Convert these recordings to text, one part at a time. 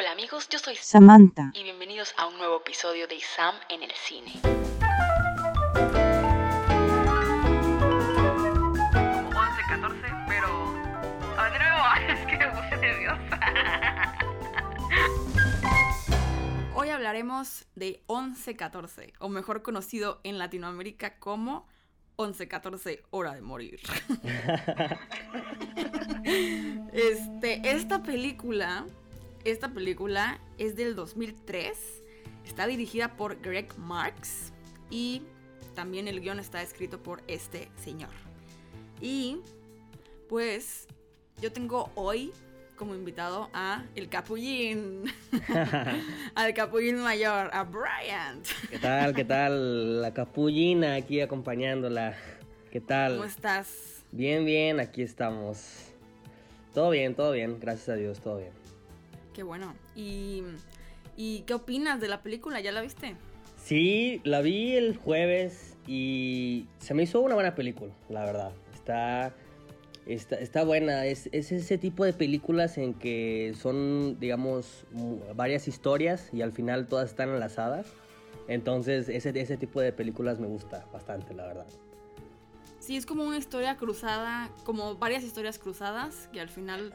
Hola amigos, yo soy Samantha. y bienvenidos a un nuevo episodio de Sam en el cine. Como 11, 14, pero... A ver, de nuevo, es que me puse nerviosa. Hoy hablaremos de 11-14, o mejor conocido en Latinoamérica como 11-14 Hora de Morir. este, esta película, esta película es del 2003, está dirigida por Greg Marks y también el guion está escrito por este señor. Y pues yo tengo hoy como invitado a el capullín, al capullín mayor, a Bryant. ¿Qué tal? ¿Qué tal? La capullina aquí acompañándola. ¿Qué tal? ¿Cómo estás? Bien, bien, aquí estamos. Todo bien, todo bien, gracias a Dios, todo bien. Qué bueno. ¿Y, ¿Y qué opinas de la película? ¿Ya la viste? Sí, la vi el jueves y se me hizo una buena película, la verdad. Está, está, está buena. Es, es ese tipo de películas en que son, digamos, varias historias y al final todas están enlazadas. Entonces, ese, ese tipo de películas me gusta bastante, la verdad. Sí, es como una historia cruzada, como varias historias cruzadas que al final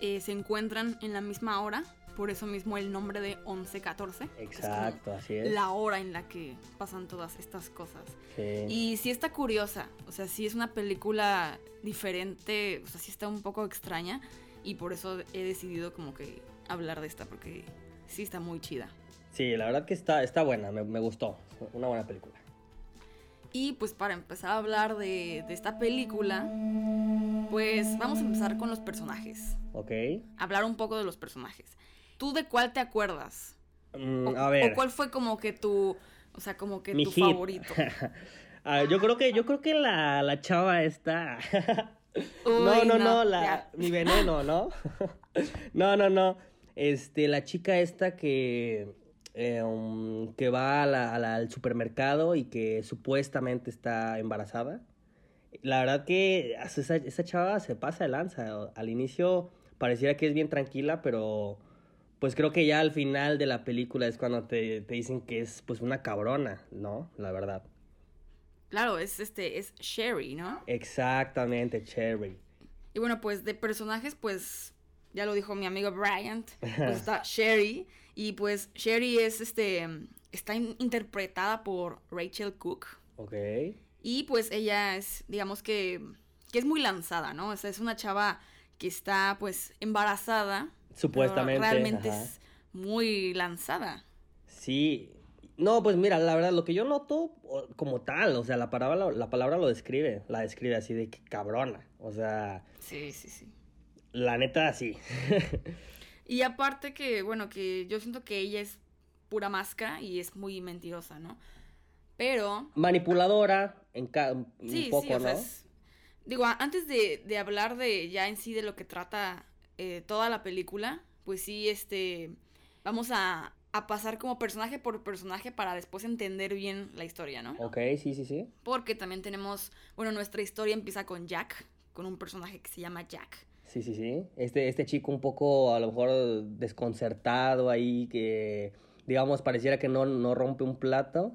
eh, se encuentran en la misma hora. Por eso mismo el nombre de 11-14. Exacto, así Es la hora en la que pasan todas estas cosas. Sí. Y sí está curiosa, o sea, sí es una película diferente, o sea, sí está un poco extraña y por eso he decidido como que hablar de esta porque sí está muy chida. Sí, la verdad que está, está buena, me, me gustó. Una buena película. Y pues para empezar a hablar de, de esta película, pues vamos a empezar con los personajes, ¿Ok? hablar un poco de los personajes. ¿Tú de cuál te acuerdas? Mm, O, a ver. o cuál fue como que tu, o sea, como que mi tu hit. favorito? Ah, yo creo que, yo creo que la, la chava está. no, no, no, no, la, ya. mi veneno, ¿no? no, no, no. Este, la chica esta que. Eh, um, que va a la- a la- al supermercado y que supuestamente está embarazada. La verdad que esa, esa chava se pasa de lanza. Al inicio pareciera que es bien tranquila, pero pues creo que ya al final de la película es cuando te, te dicen que es pues una cabrona, ¿no? La verdad. Claro, es este, es Sherry, ¿no? Exactamente, Cherry. Y bueno, pues de personajes, pues ya lo dijo mi amigo Bryant, pues está Sherry. Y pues Sherry es este, está in- interpretada por Rachel Cook. Ok. Y pues ella es, digamos que, que es muy lanzada, ¿no? O sea, es una chava que está pues embarazada. pero Supuestamente. realmente ajá. es muy lanzada. Sí. No, pues mira, la verdad, lo que yo noto como tal, o sea, la palabra, la palabra lo describe, la describe así de que cabrona. O sea, Sí, sí, sí. la neta, sí. Y aparte que, bueno, que yo siento que ella es pura máscara y es muy mentirosa, ¿no? Pero Manipuladora, en un poco, sí, o ¿no? sea, es- digo, antes de, de hablar de ya en sí de lo que trata eh, toda la película, pues sí, este, vamos a, a pasar como personaje por personaje para después entender bien la historia, ¿no? Ok, sí, sí, sí. Porque también tenemos, bueno, nuestra historia empieza con Jack, con un personaje que se llama Jack. Sí, sí, sí. Este, este chico un poco a lo mejor desconcertado ahí, que digamos pareciera que no, no rompe un plato,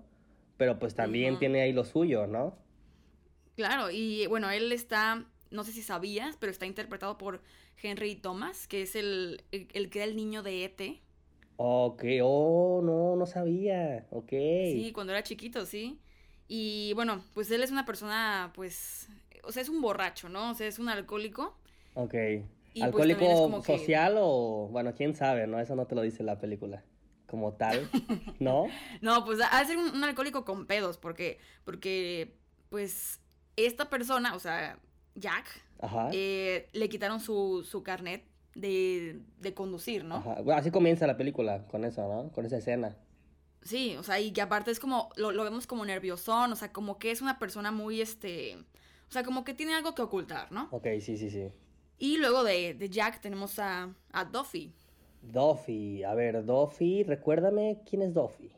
pero pues también tiene ahí lo suyo, ¿no? Claro, y bueno, él está, no sé si sabías, pero está interpretado por Henry Thomas, que es el, el, el que era el niño de E.T. Ok, oh, no, no sabía. Ok. Sí, cuando era chiquito, sí. Y bueno, pues él es una persona, pues, o sea, es un borracho, ¿no? O sea, es un alcohólico. Ok. Y, pues, ¿Alcohólico que- social o, bueno, quién sabe, ¿no? Eso no te lo dice la película. Como tal, ¿no? No, pues ha de ser un, un alcohólico con pedos, porque, porque, pues, esta persona, o sea, Jack, Ajá. eh, le quitaron su, su carnet de, de conducir, ¿no? Ajá. Bueno, así comienza la película, con eso, ¿no? Con esa escena. Sí, o sea, y que aparte es como, lo, lo vemos como nerviosón, o sea, como que es una persona muy, este, o sea, como que tiene algo que ocultar, ¿no? Ok, sí, sí, sí. Y luego de, de Jack tenemos a, a Duffy. Duffy, a ver, Duffy, recuérdame quién es Duffy.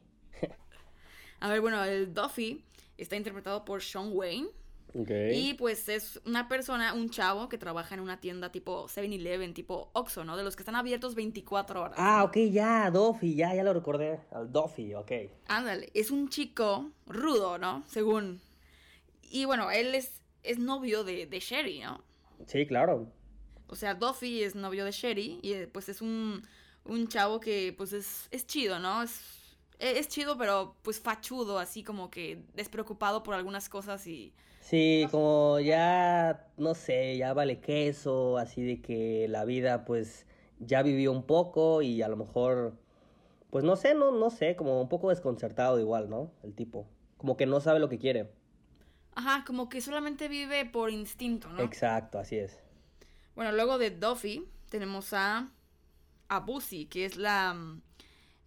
A ver, bueno, el Duffy está interpretado por Sean Wayne. Ok. Y pues es una persona, un chavo que trabaja en una tienda tipo 7-Eleven, tipo Oxxo, ¿no? De los que están abiertos 24 horas. Ah, ok, ya, Doffy, ya, ya lo recordé. Al Doffy, ok. Ándale, es un chico rudo, ¿no? Según. Y bueno, él es, es novio de, de Sherry, ¿no? Sí, claro. O sea, Duffy es novio de Sherry y eh, pues es un, un chavo que pues es, es chido, ¿no? Es, e- es chido, pero pues fachudo, así como que despreocupado por algunas cosas y... Sí, como ya, no sé, ya vale queso, así de que la vida pues ya vivió un poco y a lo mejor, pues no sé, no, no sé, como un poco desconcertado igual, ¿no? El tipo, como que no sabe lo que quiere. Ajá, como que solamente vive por instinto, ¿no? Exacto, así es. Bueno, luego de Duffy tenemos a, a Bussy, que es la...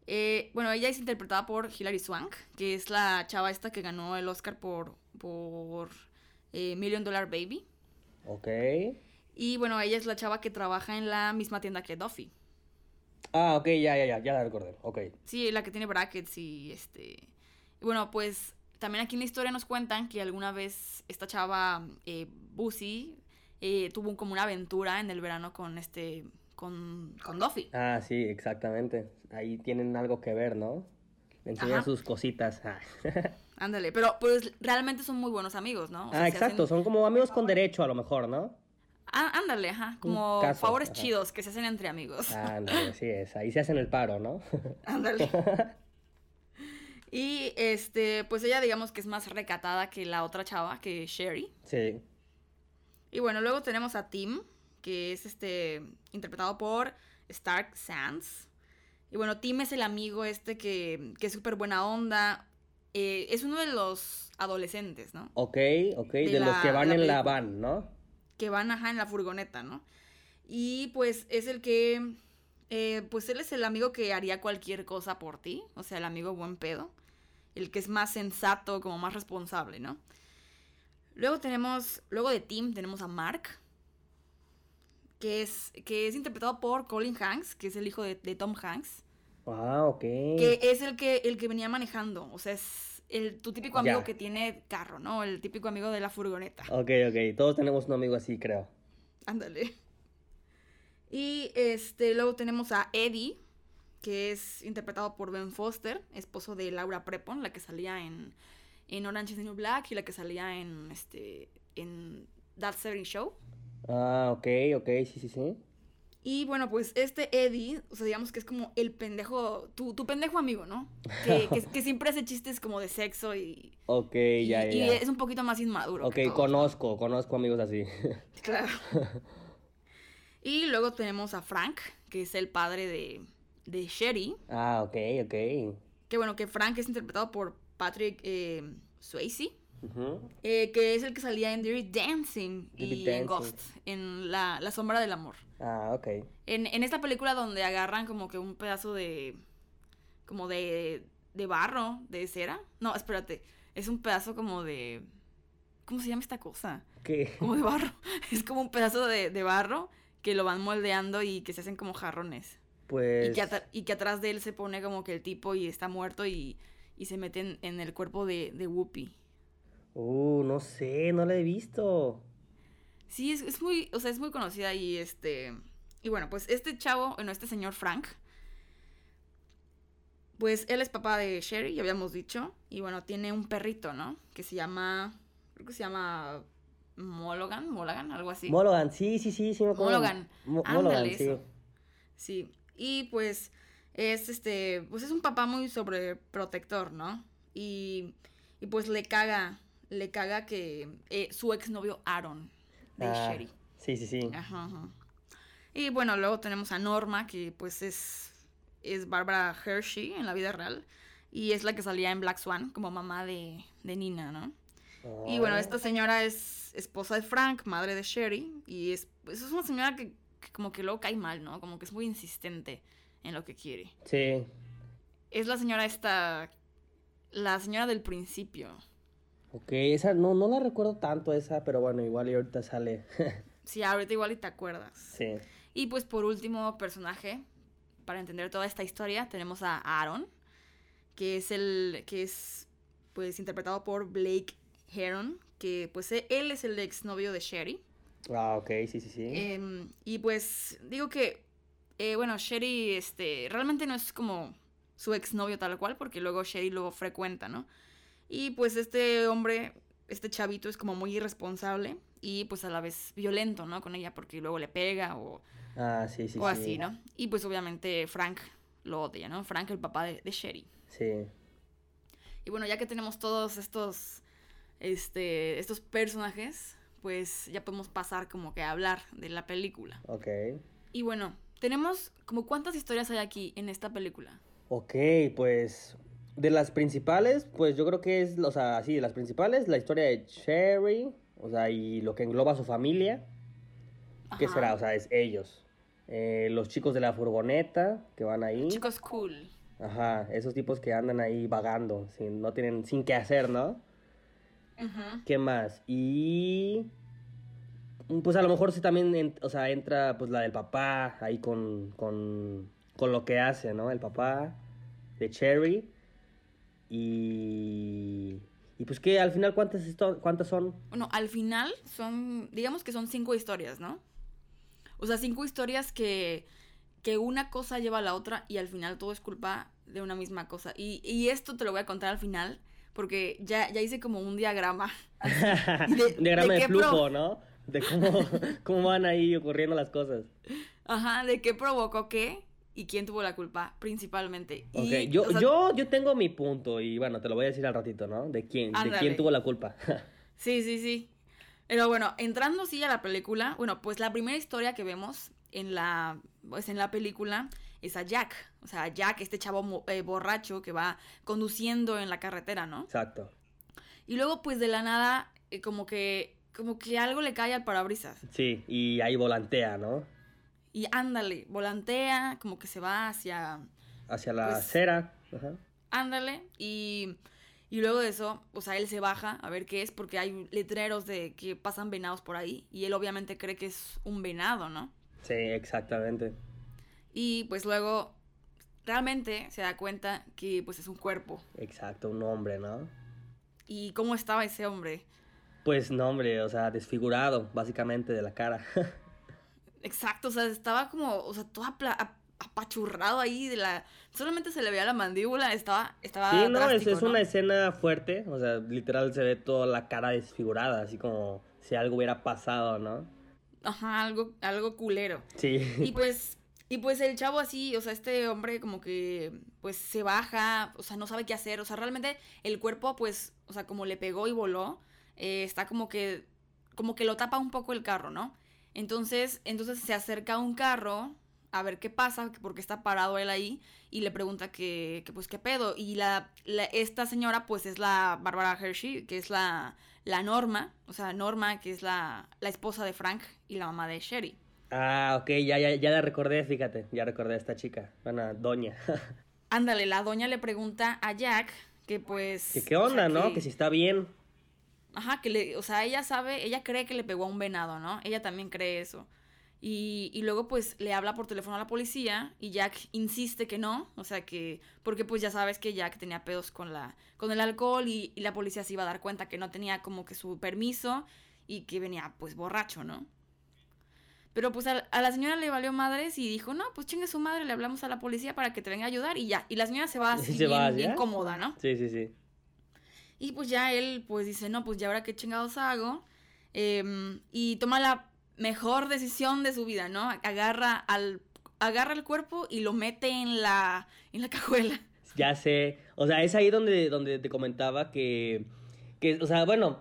eh, bueno, ella es interpretada por Hilary Swank, que es la chava esta que ganó el Oscar por, por eh, Million Dollar Baby. Ok. Y bueno, ella es la chava que trabaja en la misma tienda que Duffy. Ah, ok, ya, ya, ya, ya la recordé, ok. Sí, la que tiene brackets y este... bueno, pues también aquí en la historia nos cuentan que alguna vez esta chava, eh, eh, tuvo como una aventura en el verano con este... con, con Duffy. Ah, sí, exactamente. Ahí tienen algo que ver, ¿no? Le enseñan Ajá. sus cositas. Ah, Ándale, pero pues realmente son muy buenos amigos, ¿no? O sea, Ah, exacto, hacen- son como amigos con derecho a lo mejor, ¿no? Ah, ándale, ajá, como caso, favores ajá. chidos que se hacen entre amigos. Ah, no, así es, ahí se hacen el paro, ¿no? Ándale. Y este, pues ella digamos que es más recatada que la otra chava, que Sherry. Sí. Y bueno, luego tenemos a Tim, que es este interpretado por Stark Sands. Y bueno, Tim es el amigo este que, que es súper buena onda. Eh, es uno de los adolescentes, ¿no? Ok, ok, de, De los que van la en la van, ¿no? Que van ajá en la furgoneta, ¿no? Y pues es el que. eh, pues él es el amigo que haría cualquier cosa por ti. O sea, el amigo buen pedo. El que es más sensato, como más responsable, ¿no? Luego tenemos. Luego de Tim tenemos a Mark. Que es, que es interpretado por Colin Hanks, que es el hijo de, de Tom Hanks. Ah, ok. Que es el que, el que venía manejando. O sea, es el, tu típico amigo Ya. que tiene carro, ¿no? El típico amigo de la furgoneta. Ok, ok, todos tenemos un amigo así, creo. Ándale. Y este, luego tenemos a Eddie, que es interpretado por Ben Foster, esposo de Laura Prepon, la que salía en, en Orange is the New Black y la que salía en este en That 70 Show. Ah, ok, ok, sí, sí, sí. Y bueno, pues este Eddie, o sea, digamos que es como el pendejo, tu, tu pendejo amigo, ¿no? Que, que, que siempre hace chistes como de sexo y, Ok, y, ya, ya. y es un poquito más inmaduro. Ok, conozco, conozco amigos así. Claro. y luego tenemos a Frank, que es el padre de, de Sherry. ah, ok, ok. Que bueno, que Frank es interpretado por Patrick eh, Swayze. Eh, que es el que salía en Dirty Dancing Dirty y Dancing. en Ghost, en la, la sombra del amor. Ah, ok. En, en esta película donde agarran como que un pedazo de. como de. de barro, de cera. No, espérate. Es un pedazo como de. ¿Cómo se llama esta cosa? ¿Qué? Como de barro. Es como un pedazo de, de barro que lo van moldeando y que se hacen como jarrones. Pues... Y que, atra- y que atrás de él se pone como que el tipo y está muerto y, y se mete en, en el cuerpo de, de Whoopi. Uh, no sé, no la he visto. Sí, es, es muy, o sea, es muy conocida y este... Y bueno, pues este chavo, bueno, este señor Frank, pues él es papá de Sherry, ya habíamos dicho, y bueno, tiene un perrito, ¿no? Que se llama, creo que se llama Mologan, Mologan, algo así. Mologan, sí, sí, sí, sí me acuerdo. Mologan. Mo- Ándale, Mologan, sí. eso. Sí, y pues es este, pues es un papá muy sobreprotector, ¿no? Y, y pues le caga, le caga que eh, su exnovio Aaron de Ah, Sherry. Sí, sí, sí. Ajá, ajá. Y bueno, luego tenemos a Norma, que pues es, es Barbara Hershey en la vida real. Y es la que salía en Black Swan como mamá de, de Nina, ¿no? Y bueno, Ah, esta señora es esposa de Frank, madre de Sherry. Y es, pues, es una señora que, que como que luego cae mal, ¿no? Como que es muy insistente en lo que quiere. Sí. Es la señora esta, la señora del principio. Ok, esa no, no la recuerdo tanto esa, pero bueno, igual y ahorita sale. Sí, ahorita igual y te acuerdas. sí. Y pues por último personaje, para entender toda esta historia, tenemos a Aaron, que es el que es pues interpretado por Blake Heron, que pues e- él es el exnovio de Sherry. Ah, ok, sí, sí, sí. Em, y pues digo que, eh, bueno, Sherry este, realmente no es como su exnovio tal cual, porque luego Sherry lo frecuenta, ¿no? Y pues este hombre, este chavito es como muy irresponsable y pues a la vez violento, ¿no? Con ella, porque luego le pega o, Ah, sí, sí, o sí. así, ¿no? Y pues obviamente Frank lo odia, ¿no? Frank, el papá de, de Sherry. Sí. Y bueno, ya que tenemos todos estos, este, estos personajes, pues ya podemos pasar como que a hablar de la película. Ok. Y bueno, tenemos como cuántas historias hay aquí en esta película. Ok, pues de las principales, pues yo creo que es, o sea, sí, de las principales, la historia de Cherry, o sea, y lo que engloba a su familia, ¿qué será? O sea, es ellos. Eh, los chicos de la furgoneta que van ahí. Chicos cool. Ajá, esos tipos que andan ahí vagando, sin, no tienen, sin qué hacer, ¿no? Ujú. ¿Qué más? Y... Pues a lo mejor sí también, o sea, entra pues la del papá ahí con, con, con lo que hace, ¿no? El papá de Cherry. Y... Y pues que al final, ¿cuántas, cuántas son? Bueno, al final son, digamos que son cinco historias, ¿no? O sea, cinco historias que, que una cosa lleva a la otra y al final todo es culpa de una misma cosa. Y, y esto te lo voy a contar al final porque ya, ya hice como un diagrama. de- Diagrama de de, qué pro- flujo, ¿no? De cómo, cómo van ahí ocurriendo las cosas. Ajá, de qué provocó qué y quién tuvo la culpa principalmente. Ok, Y, yo, o sea, yo, yo tengo mi punto y bueno, te lo voy a decir al ratito, ¿no? De quién, de quién tuvo la culpa. Sí, sí, sí. Pero bueno, entrando sí a la película, bueno, pues la primera historia que vemos en la, pues en la película es a Jack. O sea, Jack, este chavo eh, borracho que va conduciendo en la carretera, ¿no? Exacto. Y luego, pues de la nada, eh, como que, como que algo le cae al parabrisas. Sí, y ahí volantea, ¿no? Y ándale, volantea, como que se va hacia, Hacia la Pues- acera. Ajá. ándale, y, y luego de eso, o sea, él se baja a ver qué es, porque hay letreros de que pasan venados por ahí, y él obviamente cree que es un venado, ¿no? Sí, exactamente. Y pues luego realmente se da cuenta que pues es un cuerpo. Exacto, un hombre, ¿no? ¿Y cómo estaba ese hombre? Pues no, hombre, o sea, desfigurado, básicamente, de la cara. Exacto, o sea, estaba como, o sea, todo apachurrado ahí de la... Solamente se le veía la mandíbula, estaba... estaba sí, no, es, es ¿no? una escena fuerte, o sea, literal se ve toda la cara desfigurada, así como si algo hubiera pasado, ¿no? Ajá, algo, algo culero. Sí. Y pues, y pues el chavo así, o sea, este hombre como que pues se baja, o sea, no sabe qué hacer, o sea, realmente el cuerpo pues, o sea, como le pegó y voló, eh, está como que, como que lo tapa un poco el carro, ¿no? Entonces, entonces se acerca a un carro a ver qué pasa, que porque está parado él ahí, y le pregunta que, que pues qué pedo. Y la, la- esta señora pues es la Bárbara Hershey, que es la, la Norma, o sea, Norma, que es la, la esposa de Frank y la mamá de Sherry. Ah, ok, ya, ya, ya la recordé, fíjate, ya recordé a esta chica, una doña. Ándale, la doña le pregunta a Jack que pues... que qué o onda, sea, ¿no? Que si está bien. Ajá, que le, o sea, ella sabe, ella cree que le pegó a un venado, ¿no? Ella también cree eso. Y, y luego pues le habla por teléfono a la policía y Jack insiste que no, o sea que, porque pues ya sabes que Jack tenía pedos con la, con el alcohol y, y la policía se iba a dar cuenta que no tenía como que su permiso y que venía pues borracho, ¿no? Pero pues a, a la señora le valió madres y dijo, no, pues chingue su madre, le hablamos a la policía para que te venga a ayudar y ya. Y la señora se va así Se bien, va, bien ¿ya? cómoda, ¿no? Sí, sí, sí. Y pues ya él pues dice, no, pues ya ahora qué chingados hago. Em, y toma la mejor decisión de su vida, ¿no? Agarra al agarra el cuerpo y lo mete en la en la cajuela. Ya sé. O sea, es ahí donde, donde te comentaba que, que, o sea, bueno,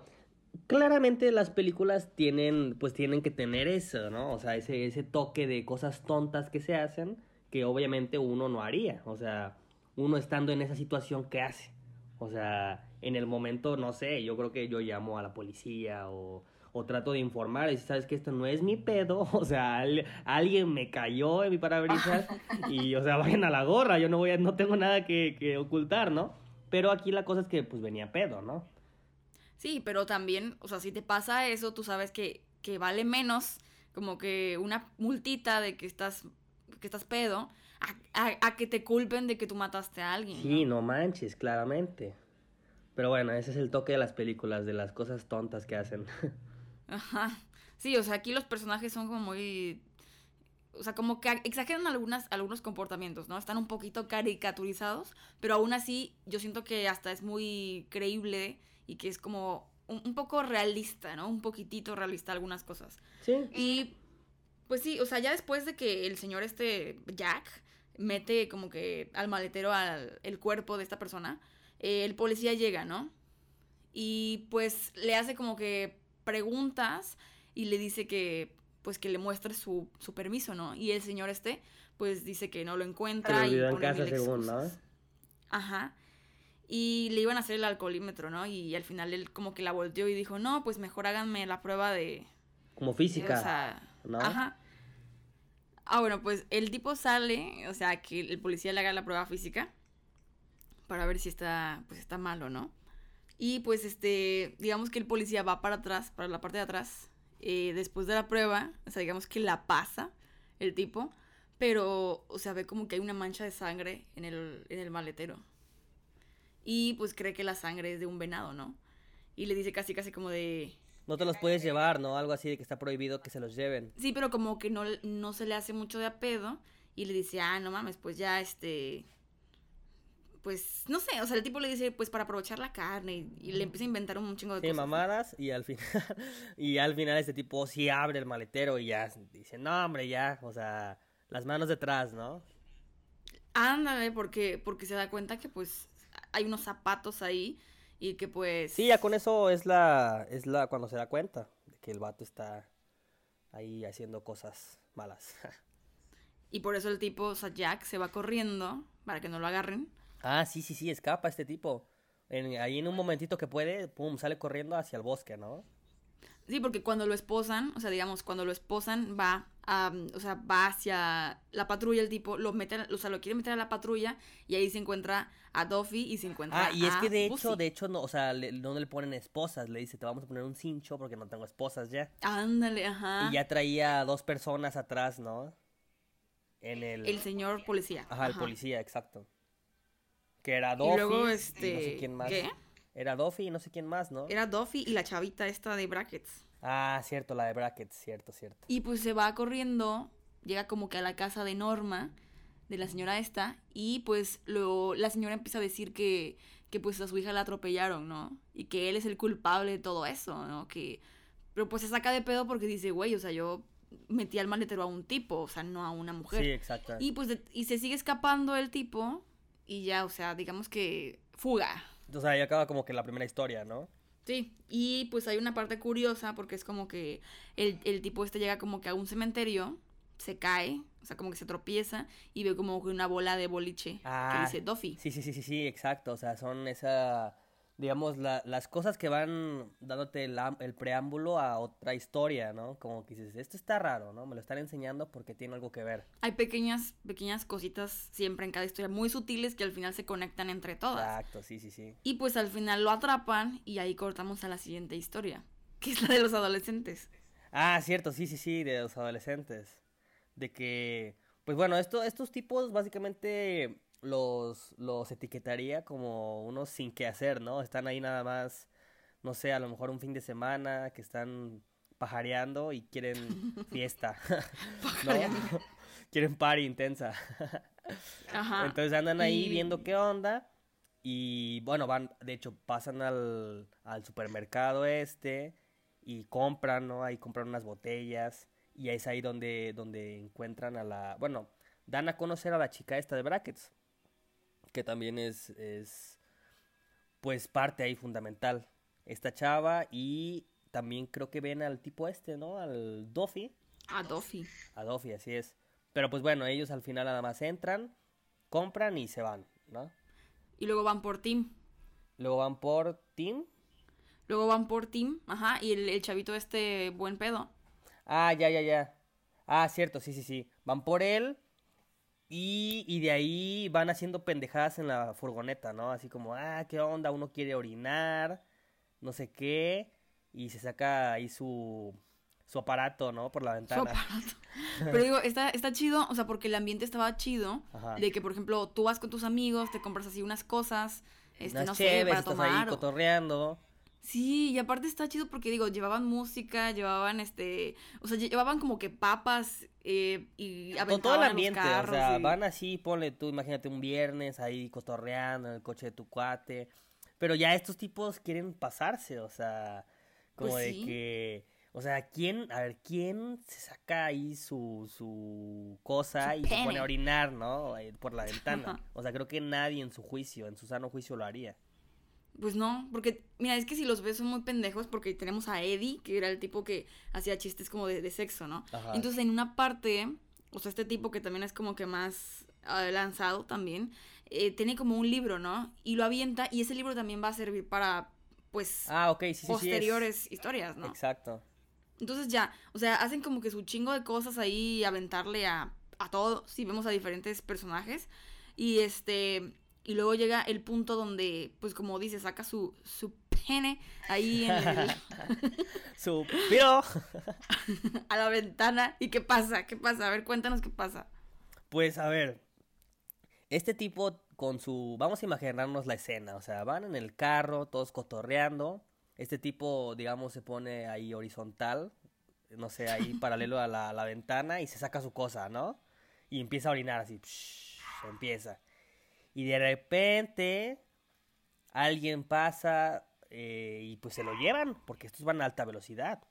claramente las películas tienen, pues tienen que tener eso, ¿no? O sea, ese, ese toque de cosas tontas que se hacen que obviamente uno no haría. O sea, uno estando en esa situación, ¿qué hace? O sea, en el momento, no sé, yo creo que yo llamo a la policía o, o trato de informar y si sabes que esto no es mi pedo, o sea, al- alguien me cayó en mi parabrisas y, o sea, vayan a la gorra, yo no voy a, no tengo nada que, que ocultar, ¿no? Pero aquí la cosa es que, pues, venía pedo, ¿no? Sí, pero también, o sea, si te pasa eso, tú sabes que, que vale menos como que una multita de que estás que estás pedo a, a- a que te culpen de que tú mataste a alguien. Sí, ¿no? no manches, claramente. Pero bueno, ese es el toque de las películas, de las cosas tontas que hacen. Ajá. Sí, o sea, aquí los personajes son como muy... O sea, como que exageran algunas, algunos comportamientos, ¿no? Están un poquito caricaturizados, pero aún así yo siento que hasta es muy creíble y que es como un, un poco realista, ¿no? Un poquitito realista algunas cosas. Sí. Y pues sí, o sea, ya después de que el señor este Jack mete como que al maletero al el cuerpo de esta persona, eh, el policía llega, ¿no? Y pues le hace como que preguntas y le dice que pues que le muestre su, su permiso, ¿no? Y el señor este pues dice que no lo encuentra y olvidó en pone casa mil según, ¿no? Ajá. Y le iban a hacer el alcoholímetro, ¿no? Y al final él como que la volteó y dijo, no, pues mejor háganme la prueba de, Como física. o sea, ¿no? Ajá. Ah, bueno, pues el tipo sale, o sea, que el policía le haga la prueba física para ver si está, pues está mal o no. Y pues este, digamos que el policía va para atrás, para la parte de atrás, eh, después de la prueba, o sea, digamos que la pasa el tipo, pero, o sea, ve como que hay una mancha de sangre en el, en el maletero. Y pues cree que la sangre es de un venado, ¿no? Y le dice casi, casi como de, No te los puedes llevar, ¿no? Algo así de que está prohibido que se los lleven. Sí, pero como que no, no se le hace mucho de a pedo y le dice, ah, no mames, pues ya este... Pues no sé, o sea, el tipo le dice, pues para aprovechar la carne y, y le empieza a inventar un chingo de Sí, cosas. mamadas y al final y al final este tipo sí abre el maletero y ya dice, "No, hombre, ya", o sea, las manos detrás, ¿no? Ándale, porque, porque se da cuenta que pues hay unos zapatos ahí y que pues... Sí, ya con eso es la es la cuando se da cuenta de que el vato está ahí haciendo cosas malas. Y por eso el tipo, o sea, Jack se va corriendo para que no lo agarren. ah, sí, sí, sí, escapa este tipo. En- ahí en un momentito que puede, pum, sale corriendo hacia el bosque, ¿no? Sí, porque cuando lo esposan, o sea, digamos, cuando lo esposan, va a, o sea, va hacia la patrulla el tipo, lo mete, a- o sea, lo quiere meter a la patrulla y ahí se encuentra a Duffy y se encuentra Ah, y es a que de hecho, de hecho, no, o sea, le- no le ponen esposas, le dice, te vamos a poner un cincho porque no tengo esposas ya. Ándale, ajá. Y ya traía a dos personas atrás, ¿no? En el... El señor policía. Ajá, el policía, exacto. Que era Duffy Y luego, no este, sé quién más. ¿qué? Era Duffy y no sé quién más, ¿no? Era Duffy y la chavita esta de brackets. Ah, cierto, la de Brackets, cierto, cierto. Y pues se va corriendo, llega como que a la casa de Norma, de la señora esta, y pues lo, la señora empieza a decir que, que pues a su hija la atropellaron, ¿no? Y que él es el culpable de todo eso, ¿no? Que, pero pues se saca de pedo porque dice, güey, o sea, yo metí al maletero a un tipo, o sea, no a una mujer. Sí, exacto. Y pues de- y se sigue escapando el tipo y ya, o sea, digamos que fuga. O sea, ahí acaba como que la primera historia, ¿no? Sí, y pues hay una parte curiosa porque es como que el, el tipo este llega como que a un cementerio, se cae, o sea, como que se tropieza y ve como que una bola de boliche Ah, que dice Duffy. Sí, sí, sí, sí, sí, exacto. O sea, son esa, digamos, la- las cosas que van dándote el, el preámbulo a otra historia, ¿no? Como que dices, esto está raro, ¿no? Me lo están enseñando porque tiene algo que ver. Hay pequeñas, pequeñas cositas siempre en cada historia, muy sutiles que al final se conectan entre todas. Exacto, sí, sí, sí. Y pues al final lo atrapan y ahí cortamos a la siguiente historia, que es la de los adolescentes. Ah, cierto, sí, sí, sí, de los adolescentes. De que, pues bueno, esto, estos tipos básicamente los, los etiquetaría como unos sin qué hacer, ¿no? Están ahí nada más, no sé, a lo mejor un fin de semana que están pajareando y quieren fiesta, ¿no? Quieren party intensa. Ajá. Entonces andan ahí Y- viendo qué onda y bueno, van, de hecho, pasan al, al supermercado este y compran, ¿no? Ahí compran unas botellas y es ahí donde, donde encuentran a la, bueno, dan a conocer a la chica esta de Brackets, que también es, es pues parte ahí fundamental, esta chava y también creo que ven al tipo este, ¿no? Al Duffy. A Duffy. A Duffy, así es. Pero pues bueno, ellos al final nada más entran, compran y se van, ¿no? Y luego van por Tim. Luego van por Tim. Luego van por Tim, ajá, y el, el chavito este buen pedo. Ah, ya, ya, ya. Ah, cierto, sí, sí, sí. Van por él y, y de ahí van haciendo pendejadas en la furgoneta, ¿no? Así como, ah, ¿qué onda? Uno quiere orinar, no sé qué. Y se saca ahí su, su aparato, ¿no? Por la Su ventana. aparato. Pero digo, está, está chido, o sea, porque el ambiente estaba chido. Ajá. De que, por ejemplo, tú vas con tus amigos, te compras así unas cosas, este, Unas no sé, para estás tomar. ahí cotorreando. Sí, y aparte está chido porque digo, llevaban música, llevaban este, o sea, lle- llevaban como que papas eh, y Con todo el ambiente, carros o sea, y- van así, ponle tú, imagínate un viernes ahí cotorreando en el coche de tu cuate. Pero ya estos tipos quieren pasarse, o sea, como Pues de sí. que, o sea, ¿quién, a ver, quién se saca ahí su, su cosa Su y se pone a orinar, ¿no? Por la ventana. O sea, creo que nadie en su juicio, en su sano juicio lo haría. Pues no, porque, mira, es que si los ves son muy pendejos porque tenemos a Eddie, que era el tipo que hacía chistes como de, de sexo, ¿no? Ajá. Entonces en una parte, o sea, este tipo que también es como que más ah, lanzado también, eh, tiene como un libro, ¿no? Y lo avienta y ese libro también va a servir para, pues, Ah, ok, sí, sí, sí. es- posteriores historias, ¿no? Exacto. Entonces ya, o sea, hacen como que su chingo de cosas ahí, aventarle a, a todo, si vemos a diferentes personajes. Y este, y luego llega el punto donde, pues como dice, saca su, su pene ahí en el- Su pero a la ventana. ¿Y qué pasa? ¿Qué pasa? A ver, cuéntanos qué pasa. Pues a ver, este tipo con su, vamos a imaginarnos la escena, o sea, van en el carro, todos cotorreando, este tipo, digamos, se pone ahí horizontal, no sé, ahí paralelo a la, la ventana y se saca su cosa, ¿no? Y empieza a orinar así, psh, empieza. Y de repente alguien pasa eh, y pues se lo llevan, porque estos van a alta velocidad.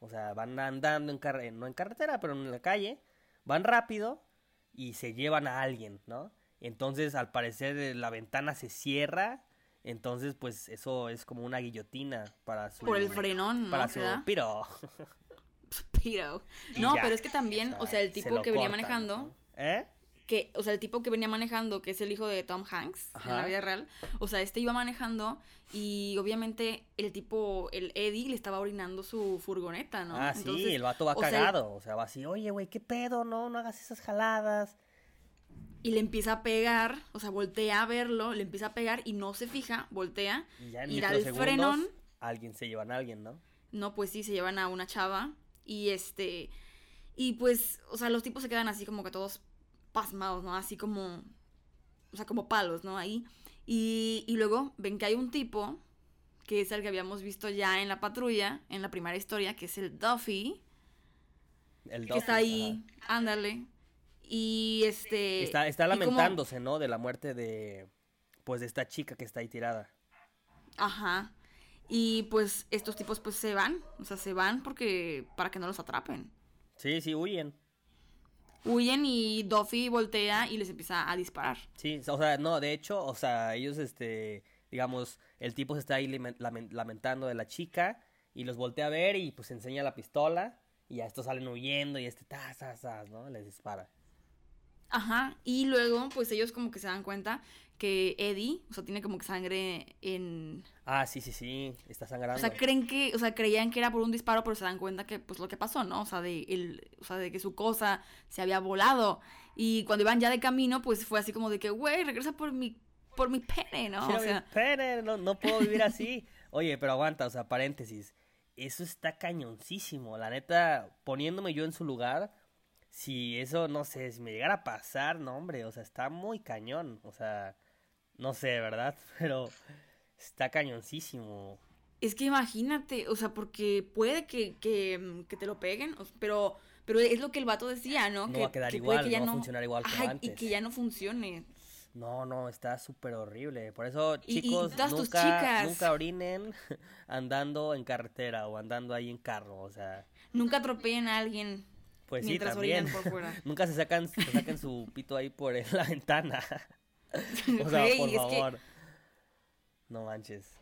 O sea, van andando en no en carretera, pero en la calle, van rápido y se llevan a alguien, ¿no? Entonces, al parecer, eh, la ventana se cierra, entonces, pues, eso es como una guillotina para su... Por el frenón. Para su piro. Piro. No, ya. pero es que también, o sea, el tipo que venía cortan, manejando. ¿Eh? Que, o sea, el tipo que venía manejando, que es el hijo de Tom Hanks en la vida real, o sea, este iba manejando y obviamente el tipo, el Eddie, le estaba orinando su furgoneta, ¿no? Ah, sí, el vato va o sea, cagado, o sea, va así, oye, güey, ¿qué pedo? No, no hagas esas jaladas. y le empieza a pegar, o sea, voltea a verlo, le empieza a pegar y no se fija, voltea, Y ya en y da el frenón, alguien se llevan a alguien, ¿no? no, pues sí, se llevan a una chava y este, y pues, o sea, los tipos se quedan así como que todos pasmados, ¿no? Así como, o sea, como palos, ¿no? Ahí. Y, y luego ven que hay un tipo, que es el que habíamos visto ya en la patrulla, en la primera historia, que es el Duffy, El que está Duffy, ahí, ándale. Y este... Está, está como- lamentándose, ¿no? De la muerte de, pues, de esta chica que está ahí tirada. Ajá. Y pues estos tipos pues se van, o sea, se van porque para que no los atrapen. Sí, sí, huyen. Huyen y Duffy voltea y les empieza a disparar. Sí, o sea, no, de hecho, o sea, ellos, este, digamos, el tipo se está ahí lamentando de la chica y los voltea a ver y pues enseña la pistola y a estos salen huyendo y este, tas, tas, tas, ¿no? Les dispara. Ajá. Y luego pues ellos como que se dan cuenta que Eddie, o sea, tiene como que sangre en... Ah, sí, sí, sí, está sangrando. O sea, creen que, o sea, creían que era por un disparo, pero se dan cuenta que pues lo que pasó, ¿no? O sea, de el, o sea, de que su cosa se había volado. Y cuando iban ya de camino, pues fue así como de que, güey, regresa por mi, por mi pene, ¿no? Quiero O mi sea, pene, no, no puedo vivir así. Oye, pero aguanta, o sea, paréntesis. Eso está cañoncísimo. La neta, poniéndome yo en su lugar, si eso, no sé, si me llegara a pasar, no, hombre, o sea, está muy cañón. O sea, no sé, ¿verdad? Pero está cañoncísimo. Es que imagínate, o sea, porque puede que, que, que te lo peguen, pero, pero es lo que el vato decía, ¿no? No que, va a quedar que igual, que ya no va a funcionar igual como Ajá, y antes. que ya no funcione. No, no, está súper horrible. Por eso, Y- y chicos, tus nunca, chicas. nunca orinen andando en carretera o andando ahí en carro. O sea, Nunca atropellen a alguien pues sí, mientras también. orinan por fuera. Nunca se sacan, se sacan su pito ahí por la ventana. o sea, por que- favor. No manches.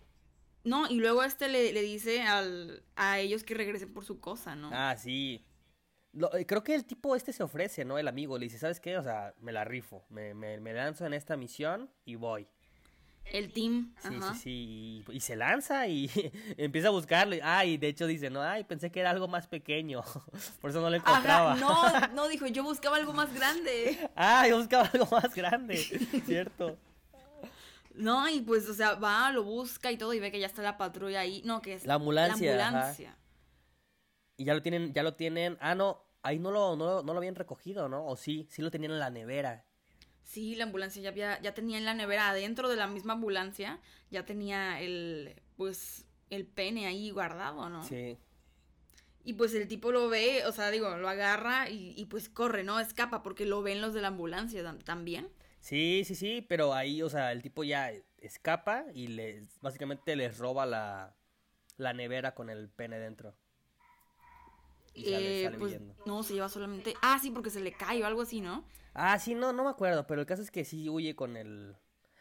No, y luego este le, le dice al, a ellos que regresen por su cosa, ¿no? Ah, sí. Lo- eh, creo que el tipo este se ofrece, ¿no? El amigo le dice, ¿sabes qué? O sea, me la rifo. Me, me, me lanzo en esta misión y voy. El team. Sí, ajá. sí, sí. Y, y se lanza y empieza a buscarlo. Ah, y de hecho dice, no, ay, pensé que era algo más pequeño. Por eso no lo encontraba. Ajá, no, no, dijo, yo buscaba algo más grande. Ah, yo buscaba algo más grande. Cierto. No, y pues, o sea, va, lo busca y todo, y ve que ya está la patrulla ahí. No, que es La ambulancia, La ajá. ambulancia. Y ya lo tienen, ya lo tienen. Ah, no, ahí no lo, no, no lo habían recogido, ¿no? O sí, sí lo tenían en la nevera. Sí, la ambulancia ya había, ya tenía en la nevera, adentro de la misma ambulancia, ya tenía el, pues, el pene ahí guardado, ¿no? Sí. Y pues el tipo lo ve, o sea, digo, lo agarra y, y pues corre, ¿no? Escapa porque lo ven los de la ambulancia tam- también. Sí, sí, sí, pero ahí, o sea, el tipo ya escapa y les, básicamente les roba la, la nevera con el pene dentro. Y sale, Eh, sale pues huyendo. no, se lleva solamente... Ah, sí, porque se le cae o algo así, ¿no? Ah, sí, no, no me acuerdo, pero el caso es que sí huye con el...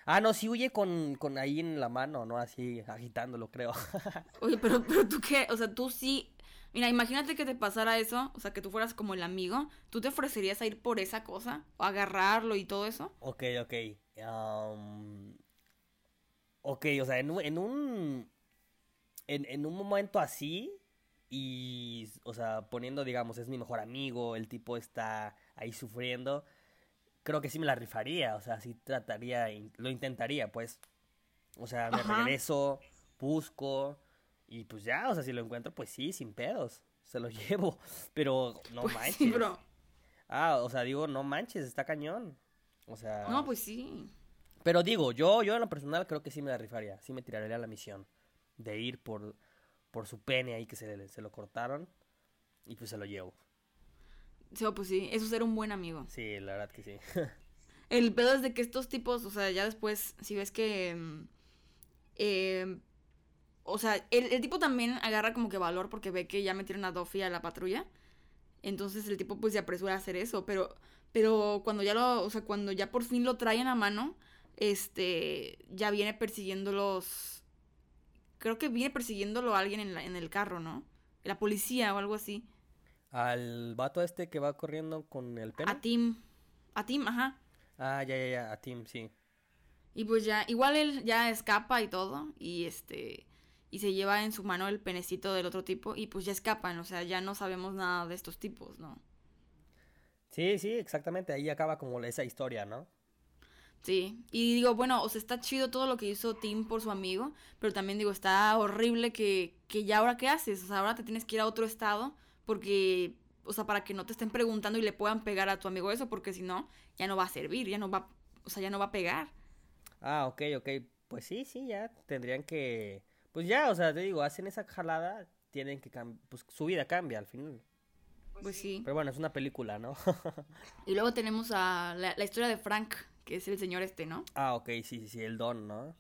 Ah, no, sí huye con, con ahí en la mano, ¿no? Así agitándolo, creo. Oye, pero, pero tú qué, o sea, tú sí... Mira, imagínate que te pasara eso, o sea, que tú fueras como el amigo, ¿tú te ofrecerías a ir por esa cosa? ¿O agarrarlo y todo eso? Ok, ok. am, ok, o sea, en un, en un. En, en un momento así. Y. O sea, poniendo, digamos, es mi mejor amigo. El tipo está ahí sufriendo. Creo que sí me la rifaría. O sea, sí trataría. Lo intentaría, pues. O sea, me Ajá. regreso, busco. Y pues ya, o sea, si lo encuentro, pues sí, sin pedos. Se lo llevo. Pero no Pues manches. sí, bro. Ah, o sea, digo, no manches, está cañón. O sea. No, pues sí. Pero digo, yo, yo en lo personal creo que sí me la rifaría, sí me tiraría a la misión de ir por, por su pene ahí que se, se lo cortaron y pues se lo llevo. Sí, pues sí, eso es ser un buen amigo. Sí, la verdad que sí. El pedo es de que estos tipos, o sea, ya después, si ves que... mm, eh, o sea, el, el tipo también agarra como que valor porque ve que ya metieron a Duffy a la patrulla. Entonces el tipo pues se apresura a hacer eso. Pero, pero cuando ya lo, o sea, cuando ya por fin lo traen a mano, este, ya viene persiguiéndolos. Creo que viene persiguiéndolo alguien en, la- en el carro, ¿no? La policía o algo así. Al vato este que va corriendo con el pene. A Tim. A Tim, ajá. Ah, ya, ya, ya, a Tim, sí. Y pues ya, igual él ya escapa y todo, y este, y se lleva en su mano el penecito del otro tipo, y pues ya escapan, o sea, ya no sabemos nada de estos tipos, ¿no? Sí, sí, exactamente, ahí acaba como esa historia, ¿no? Sí, y digo, bueno, o sea, está chido todo lo que hizo Tim por su amigo, pero también digo, está horrible que, que ya ahora qué haces, o sea, ahora te tienes que ir a otro estado, porque, o sea, para que no te estén preguntando y le puedan pegar a tu amigo eso, porque si no, ya no va a servir, ya no va, o sea, ya no va a pegar. Ah, ok, ok. Pues sí, sí, ya tendrían que... Pues ya, o sea, te digo, hacen esa jalada, tienen que cambiar... Pues su vida cambia al final. Pues sí. Pero bueno, es una película, ¿no? Y luego tenemos a la, la historia de Frank, que es el señor este, ¿no? ah, ok, sí, sí, sí, el don, ¿no?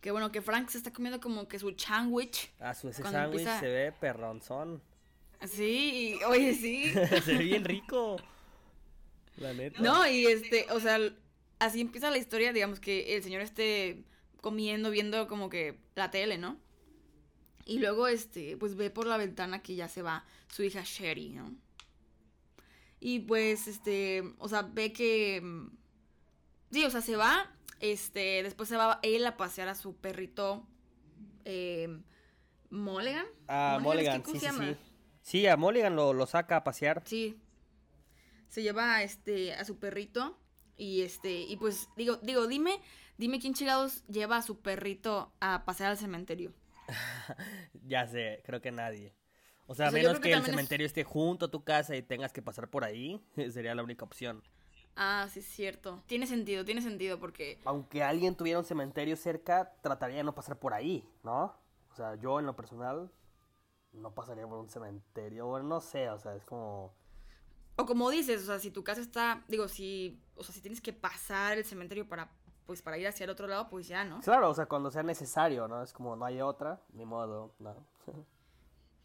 Que bueno, que Frank se está comiendo como que su sandwich. Ah, su ese sándwich empieza- se ve perronzón. Sí, oye, sí. se ve bien rico. La neta. No, y este, o sea, así empieza la historia, digamos que el señor esté comiendo, viendo como que la tele, ¿no? Y luego, este, pues ve por la ventana que ya se va su hija Sherry, ¿no? Y pues, este, o sea, ve que... mm, Sí, o sea, se va, este, después se va él a pasear a su perrito, eh, Mulligan. Ah, Mulligan, ¿cómo sí, se sí, llama? sí. Sí, a Mulligan lo, lo saca a pasear. Sí. Se lleva este a su perrito y este y pues digo, digo, dime, dime quién chingados lleva a su perrito a pasear al cementerio. Ya sé, creo que nadie. O sea, a O sea, yo menos que, que el es- cementerio esté junto a tu casa y tengas que pasar por ahí, sería la única opción. Ah, sí es cierto. Tiene sentido, tiene sentido porque Aunque alguien tuviera un cementerio cerca, trataría de no pasar por ahí, ¿no? O sea, yo en lo personal no pasaría por un cementerio, bueno, no sé, o sea, es como... o como dices, o sea, si tu casa está, digo, si, o sea, si tienes que pasar el cementerio para pues para ir hacia el otro lado, pues ya, ¿no? Claro, o sea, cuando sea necesario, ¿no? Es como no hay otra, ni modo, ¿no?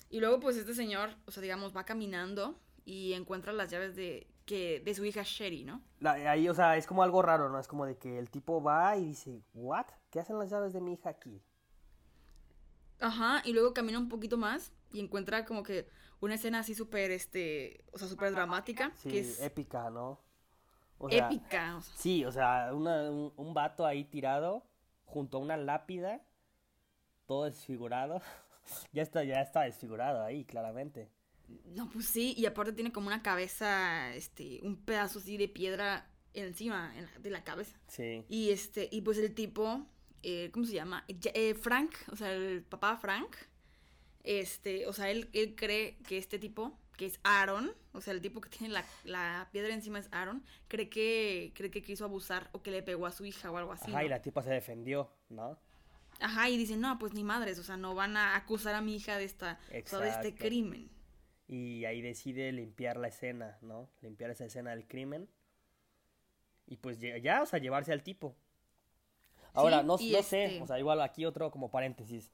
Y luego pues este señor, o sea, digamos, va caminando y encuentra las llaves de que de su hija Sherry, ¿no? La- ahí, o sea, es como algo raro, ¿no? Es como de que el tipo va y dice, ¿what? ¿Qué hacen las llaves de mi hija aquí? Ajá, y luego camina un poquito más y encuentra como que una escena así súper, este, o sea, súper dramática, Sí, que es épica, ¿no? O sea, épica. o sea, Sí, o sea, una- un, un vato ahí tirado junto a una lápida, todo desfigurado. ya está, ya está desfigurado ahí, claramente. no, pues sí, y aparte tiene como una cabeza, este, un pedazo así de piedra encima en la- de la cabeza. Sí. Y este, y pues el tipo, eh, ¿cómo se llama? Eh, Frank, o sea, el papá Frank, este, o sea, él, él cree que este tipo que es Aaron, o sea, el tipo que tiene la, la piedra encima es Aaron, cree que, cree que quiso abusar o que le pegó a su hija o algo así. Ajá, y la tipa se defendió, ¿no? Ajá, y dice, no, pues ni madres, o sea, no van a acusar a mi hija de, esta, o sea, de este crimen. Y ahí decide limpiar la escena, ¿no? Limpiar esa escena del crimen. Y pues ya, o sea, llevarse al tipo. Ahora, Sí, no, no sé, este- o sea, igual aquí otro como paréntesis.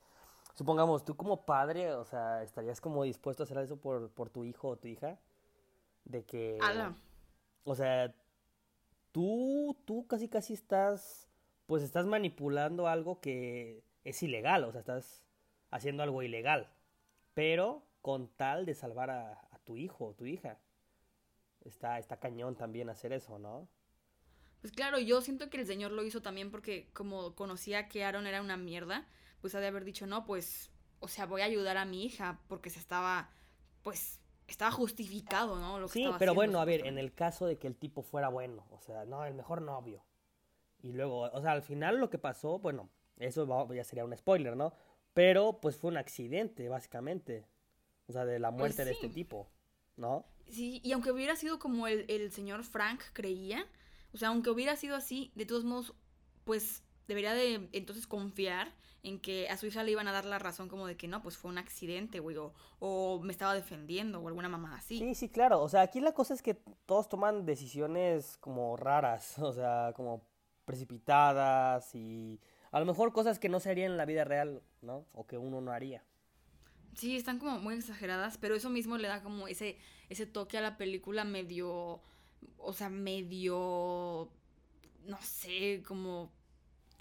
Supongamos, tú como padre, o sea, ¿estarías como dispuesto a hacer eso por, por tu hijo o tu hija? De que... Ala. O sea, tú, tú casi casi estás, pues estás manipulando algo que es ilegal, o sea, estás haciendo algo ilegal, pero con tal de salvar a, a tu hijo o tu hija. Está, está cañón también hacer eso, ¿no? Pues claro, yo siento que el señor lo hizo también porque como conocía que Aaron era una mierda, pues ha de haber dicho, no, pues, o sea, voy a ayudar a mi hija porque se estaba, pues, estaba justificado, ¿no? Lo que Sí, estaba pero haciendo, bueno, a ver, en el caso de que el tipo fuera bueno, o sea, no, el mejor novio. Y luego, o sea, al final lo que pasó, bueno, eso ya sería un spoiler, ¿no? Pero pues fue un accidente, básicamente. O sea, de la muerte de Pues sí. este tipo, ¿no? Sí, y aunque hubiera sido como el, el señor Frank creía, o sea, aunque hubiera sido así, de todos modos, pues debería de entonces confiar en que a su hija le iban a dar la razón como de que no, pues fue un accidente, güey, o, o me estaba defendiendo o alguna mamá así. Sí, sí, claro. O sea, aquí la cosa es que todos toman decisiones como raras, o sea, como precipitadas y a lo mejor cosas que no se harían en la vida real, ¿no? O que uno no haría. Sí, están como muy exageradas, pero eso mismo le da como ese, ese toque a la película medio, o sea, medio, no sé, como,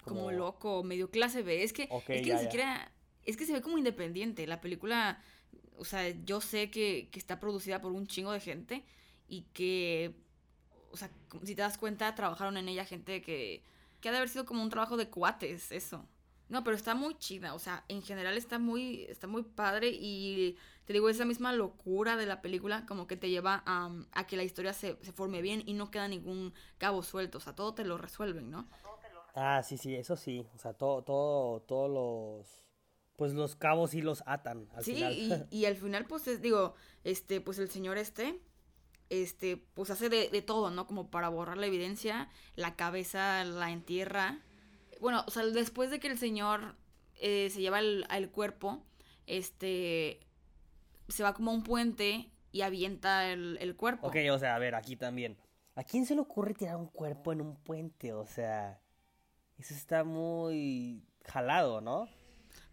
como, Como- loco, medio clase B. Es que, es que ya, ni siquiera, es que se ve como independiente. La película, o sea, yo sé que, que está producida por un chingo de gente y que, o sea, si te das cuenta, trabajaron en ella gente que, que ha de haber sido como un trabajo de cuates, eso. No, pero está muy chida, o sea, en general está muy, está muy padre y te digo, esa misma locura de la película como que te lleva a, a que la historia se, se forme bien y no queda ningún cabo suelto, o sea, todo te lo resuelven, ¿no? Ah, sí, sí, eso sí. O sea, todo, todo, todos los, pues los cabos sí los atan al Sí, final. y, y al final, pues, es, digo, este, pues el señor este, este, pues hace de, de todo, ¿no? Como para borrar la evidencia, la cabeza la entierra. Bueno, o sea, después de que el señor eh, se lleva el, el cuerpo, este, se va como a un puente y avienta el, el cuerpo. Ok, o sea, a ver, aquí también. ¿A quién se le ocurre tirar un cuerpo en un puente? O sea, eso está muy jalado, ¿no?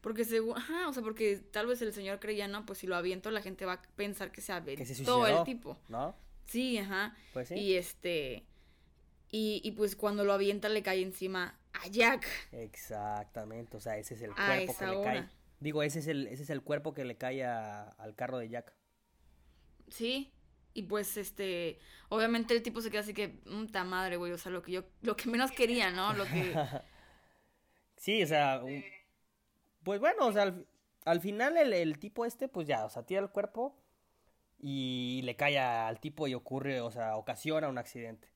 Porque según, ajá, o sea, porque tal vez el señor creía, no, pues si lo aviento la gente va a pensar que se aventó Que se suicidó, el tipo. ¿no? Sí, ajá. Pues sí. Y este. Y, y pues cuando lo avienta le cae encima a Jack. Exactamente, o sea, ese es el A cuerpo que le cae. Digo, ese es el, ese es el cuerpo que le cae a- al carro de Jack. Sí. Y pues este. Obviamente el tipo se queda así que. Puta madre, güey. O sea, lo que yo. Lo que menos quería, ¿no? Lo que. Sí, o sea, un- pues bueno, o sea, al, al final el, el tipo este, pues ya, o sea, tira el cuerpo y le cae al tipo y ocurre, o sea, ocasiona un accidente.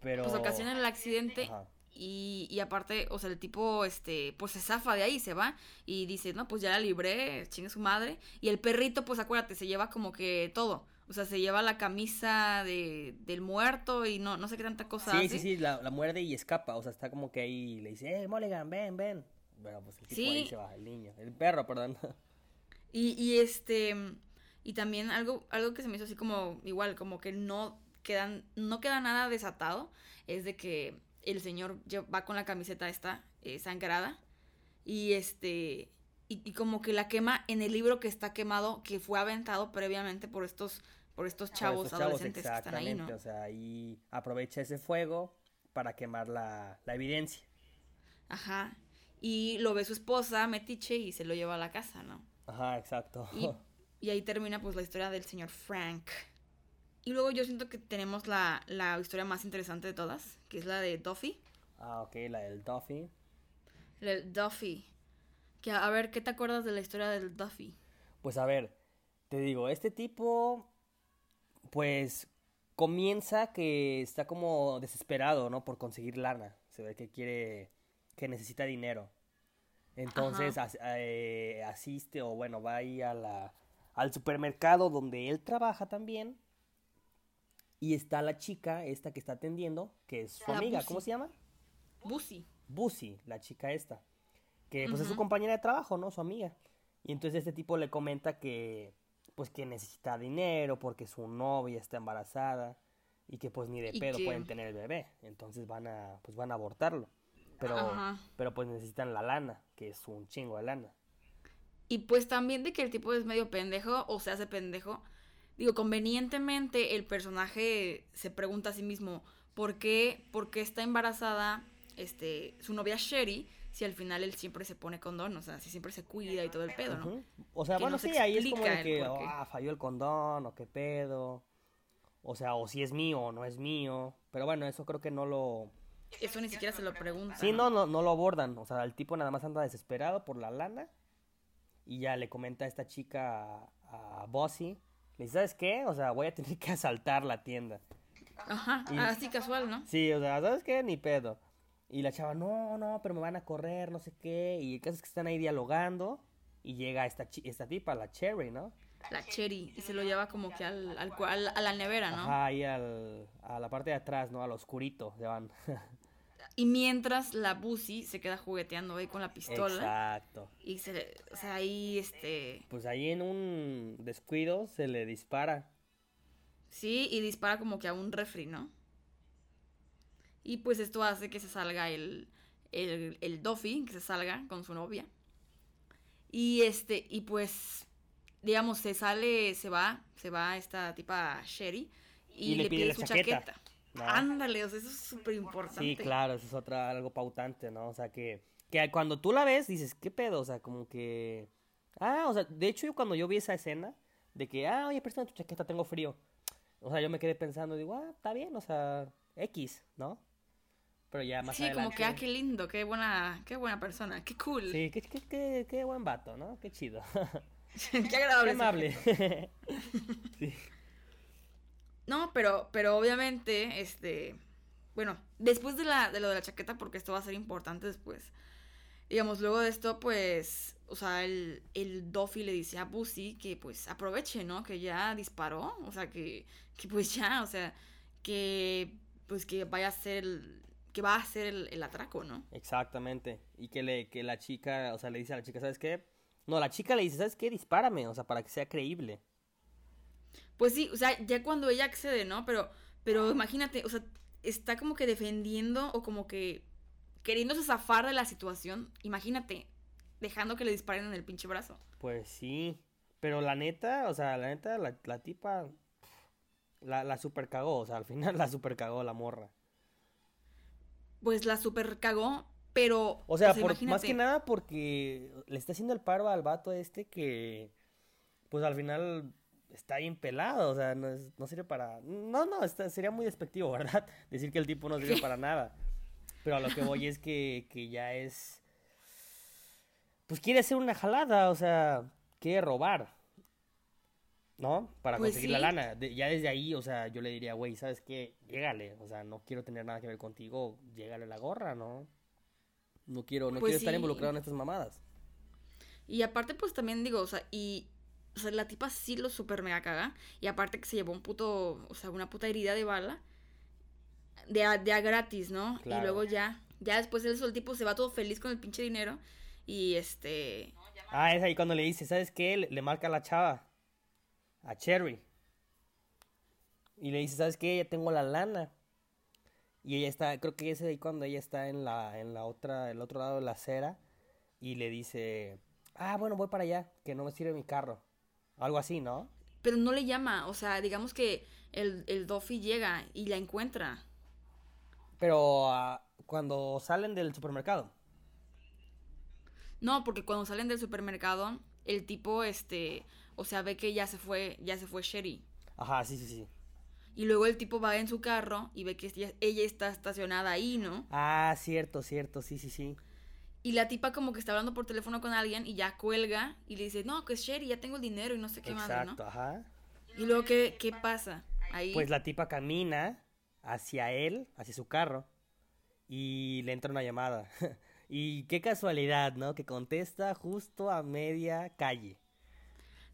Pero... Pues ocasiona el accidente. Ajá. Y, y aparte, o sea, el tipo, este, pues se zafa de ahí, se va y dice, no, pues ya la libré, chingue su madre. Y el perrito, pues acuérdate, se lleva como que todo. O sea, se lleva la camisa de, del muerto y no, no sé qué tanta cosa Sí, hace. sí, sí, la, la muerde y escapa, o sea, está como que ahí le dice, eh, Mulligan, ven, ven. Bueno, pues el tipo ahí se va, el niño, el perro, perdón. Y, y este, y también algo, algo que se me hizo así como, igual, como que no quedan, no queda nada desatado, es de que el señor va con la camiseta esta eh, sangrada y este, y, y como que la quema en el libro que está quemado, que fue aventado previamente por estos, por estos Por chavos adolescentes que están ahí, exactamente, ¿no? o sea, ahí aprovecha ese fuego para quemar la, la evidencia. Ajá. Y lo ve su esposa, Metiche, y se lo lleva a la casa, ¿no? Ajá, exacto. Y, y ahí termina pues la historia del señor Frank. Y luego yo siento que tenemos la, la historia más interesante de todas, que es la de Duffy. Ah, ok, la del Duffy. El Duffy. Que a ver, ¿qué te acuerdas de la historia del Duffy? Pues a ver, te digo, este tipo, pues comienza que está como desesperado, ¿no? Por conseguir lana. Se ve que quiere, que necesita dinero. Entonces as- eh, asiste o bueno, va ahí a la, al supermercado donde él trabaja también. Y está la chica, esta que está atendiendo, que es su La amiga. ¿cómo se llama? Busi. Busi, la chica esta. Que pues es su compañera de trabajo, ¿no? Su amiga. Y entonces este tipo le comenta que pues que necesita dinero porque su novia está embarazada y que pues ni de pedo que- pueden tener el bebé. Entonces van a pues van a abortarlo. Pero Ajá. pero pues necesitan la lana, que es un chingo de lana. Y pues también de que el tipo es medio pendejo o se hace pendejo. Digo, convenientemente el personaje se pregunta a sí mismo por qué, por qué está embarazada este, su novia Sherry si al final él siempre se pone condón, o sea, si siempre se cuida y todo el pedo, ¿no? O sea, Que bueno, no se sí, ahí es como de que ah, falló el condón o qué pedo. O sea, o si es mío o no es mío. Pero bueno, eso creo que no lo... Eso ni siquiera se lo pregunta. Sí, no, no, no lo abordan. O sea, el tipo nada más anda desesperado por la lana. Y ya le comenta a esta chica, a, a Bossy. Le dice, ¿sabes qué? O sea, voy a tener que asaltar la tienda. Ajá, Y- así casual, ¿no? Sí, o sea, ¿sabes qué? Ni pedo. Y la chava, no, no, pero me van a correr, no sé qué. Y el caso es que están ahí dialogando. Y llega esta, esta tipa, la Cherry, ¿no? La Cherry, y se lo lleva como que al, al- a la nevera, ¿no? Ajá, ahí al, a la parte de atrás, ¿no? Al oscurito, se van. Y mientras la Busi se queda jugueteando ahí con la pistola. Exacto. Y se, o sea, ahí, este, Pues ahí en un descuido se le dispara. sí, y dispara como que a un refri, ¿no? Y pues esto hace que se salga el, el, el Duffy, que se salga con su novia. Y este, y pues, digamos, se sale, se va, se va esta tipa Sherry y, le, pide, su chaqueta. chaqueta. ¿no? Ándale, o sea, eso es súper importante. Sí, claro, eso es otra, algo pautante, ¿no? O sea, que, que cuando tú la ves, dices, ¿qué pedo? O sea, como que... Ah, o sea, de hecho, yo cuando yo vi esa escena, de que, ah, oye, préstame tu chaqueta, tengo frío. O sea, yo me quedé pensando, digo, ah, está bien, o sea, X, ¿no? Pero ya más Sí, adelante... como que, ah, qué lindo, qué buena, qué buena persona, qué cool. Sí, qué, qué, qué, qué buen vato, ¿no? Qué chido. qué agradable. qué amable. sí. No, pero, pero obviamente, este, bueno, después de, la, de lo de la chaqueta, porque esto va a ser importante después, digamos, luego de esto, pues, o sea, el, el Duffy le dice a Bussy que, pues, aproveche, ¿no? Que ya disparó, o sea, que, que pues ya, o sea, que, pues, que vaya a ser el, que va a hacer el, el atraco, ¿no? Exactamente. Y que, le, que la chica, o sea, le dice a la chica, ¿sabes qué? No, la chica le dice, ¿sabes qué? Dispárame, o sea, para que sea creíble. Pues sí, o sea, ya cuando ella accede, ¿no? Pero, pero imagínate, o sea, está como que defendiendo o como que queriéndose zafar de la situación. Imagínate, dejando que le disparen en el pinche brazo. Pues sí. Pero la neta, o sea, la neta, la, la tipa la, la super cagó, o sea, al final la super cagó la morra. Pues la super cagó, pero. O sea, por, más que nada porque le está haciendo el paro al vato este que, pues al final está bien pelado, o sea, no, es- no sirve para... No, no, está- sería muy despectivo, ¿verdad? Decir que el tipo no sirve para nada. Pero a lo que voy es que, que ya es... Pues quiere hacer una jalada, o sea, quiere robar. ¿No? Para Pues conseguir la lana. De- ya desde ahí, o sea, yo le diría, güey, ¿sabes qué? Llégale. O sea, no quiero tener nada que ver contigo. Llégale la gorra, ¿no? No quiero, no Pues quiero estar involucrado en estas mamadas. Y aparte, pues también digo, o sea, y. O sea, la tipa sí lo super mega caga. Y aparte que se llevó un puto. O sea, una puta herida de bala. De a, de a gratis, ¿no? Claro. Y luego ya. Ya después el, el tipo se va todo feliz con el pinche dinero. Y este. Ah, es ahí cuando le dice, ¿sabes qué? Le, le marca a la chava. A Cherry. Y le dice, ¿sabes qué? Ya tengo la lana. Y ella está, creo que es ahí cuando ella está en la, en la otra, el otro lado de la acera. Y le dice, ah, bueno, voy para allá, que no me sirve mi carro. Algo así, ¿no? Pero no le llama. O sea, digamos que el, el Duffy llega y la encuentra. Pero ah, cuando salen del supermercado. No, porque cuando salen del supermercado, el tipo, este. O sea, ve que ya se fue. Ya se fue Sherry. Ajá, sí, sí, sí. Y luego el tipo va en su carro y ve que ella, está estacionada ahí, ¿no? Ah, cierto, cierto, sí, sí, sí. Y la tipa como que está hablando por teléfono con alguien y ya cuelga y le dice, no, que es Sherry, ya tengo el dinero y no sé qué más, Exacto, ¿no? ajá. Y luego, ¿qué, qué pasa? Ahí. Pues la tipa camina hacia él, hacia su carro, y le entra una llamada. y qué casualidad, ¿no? Que contesta justo a media calle.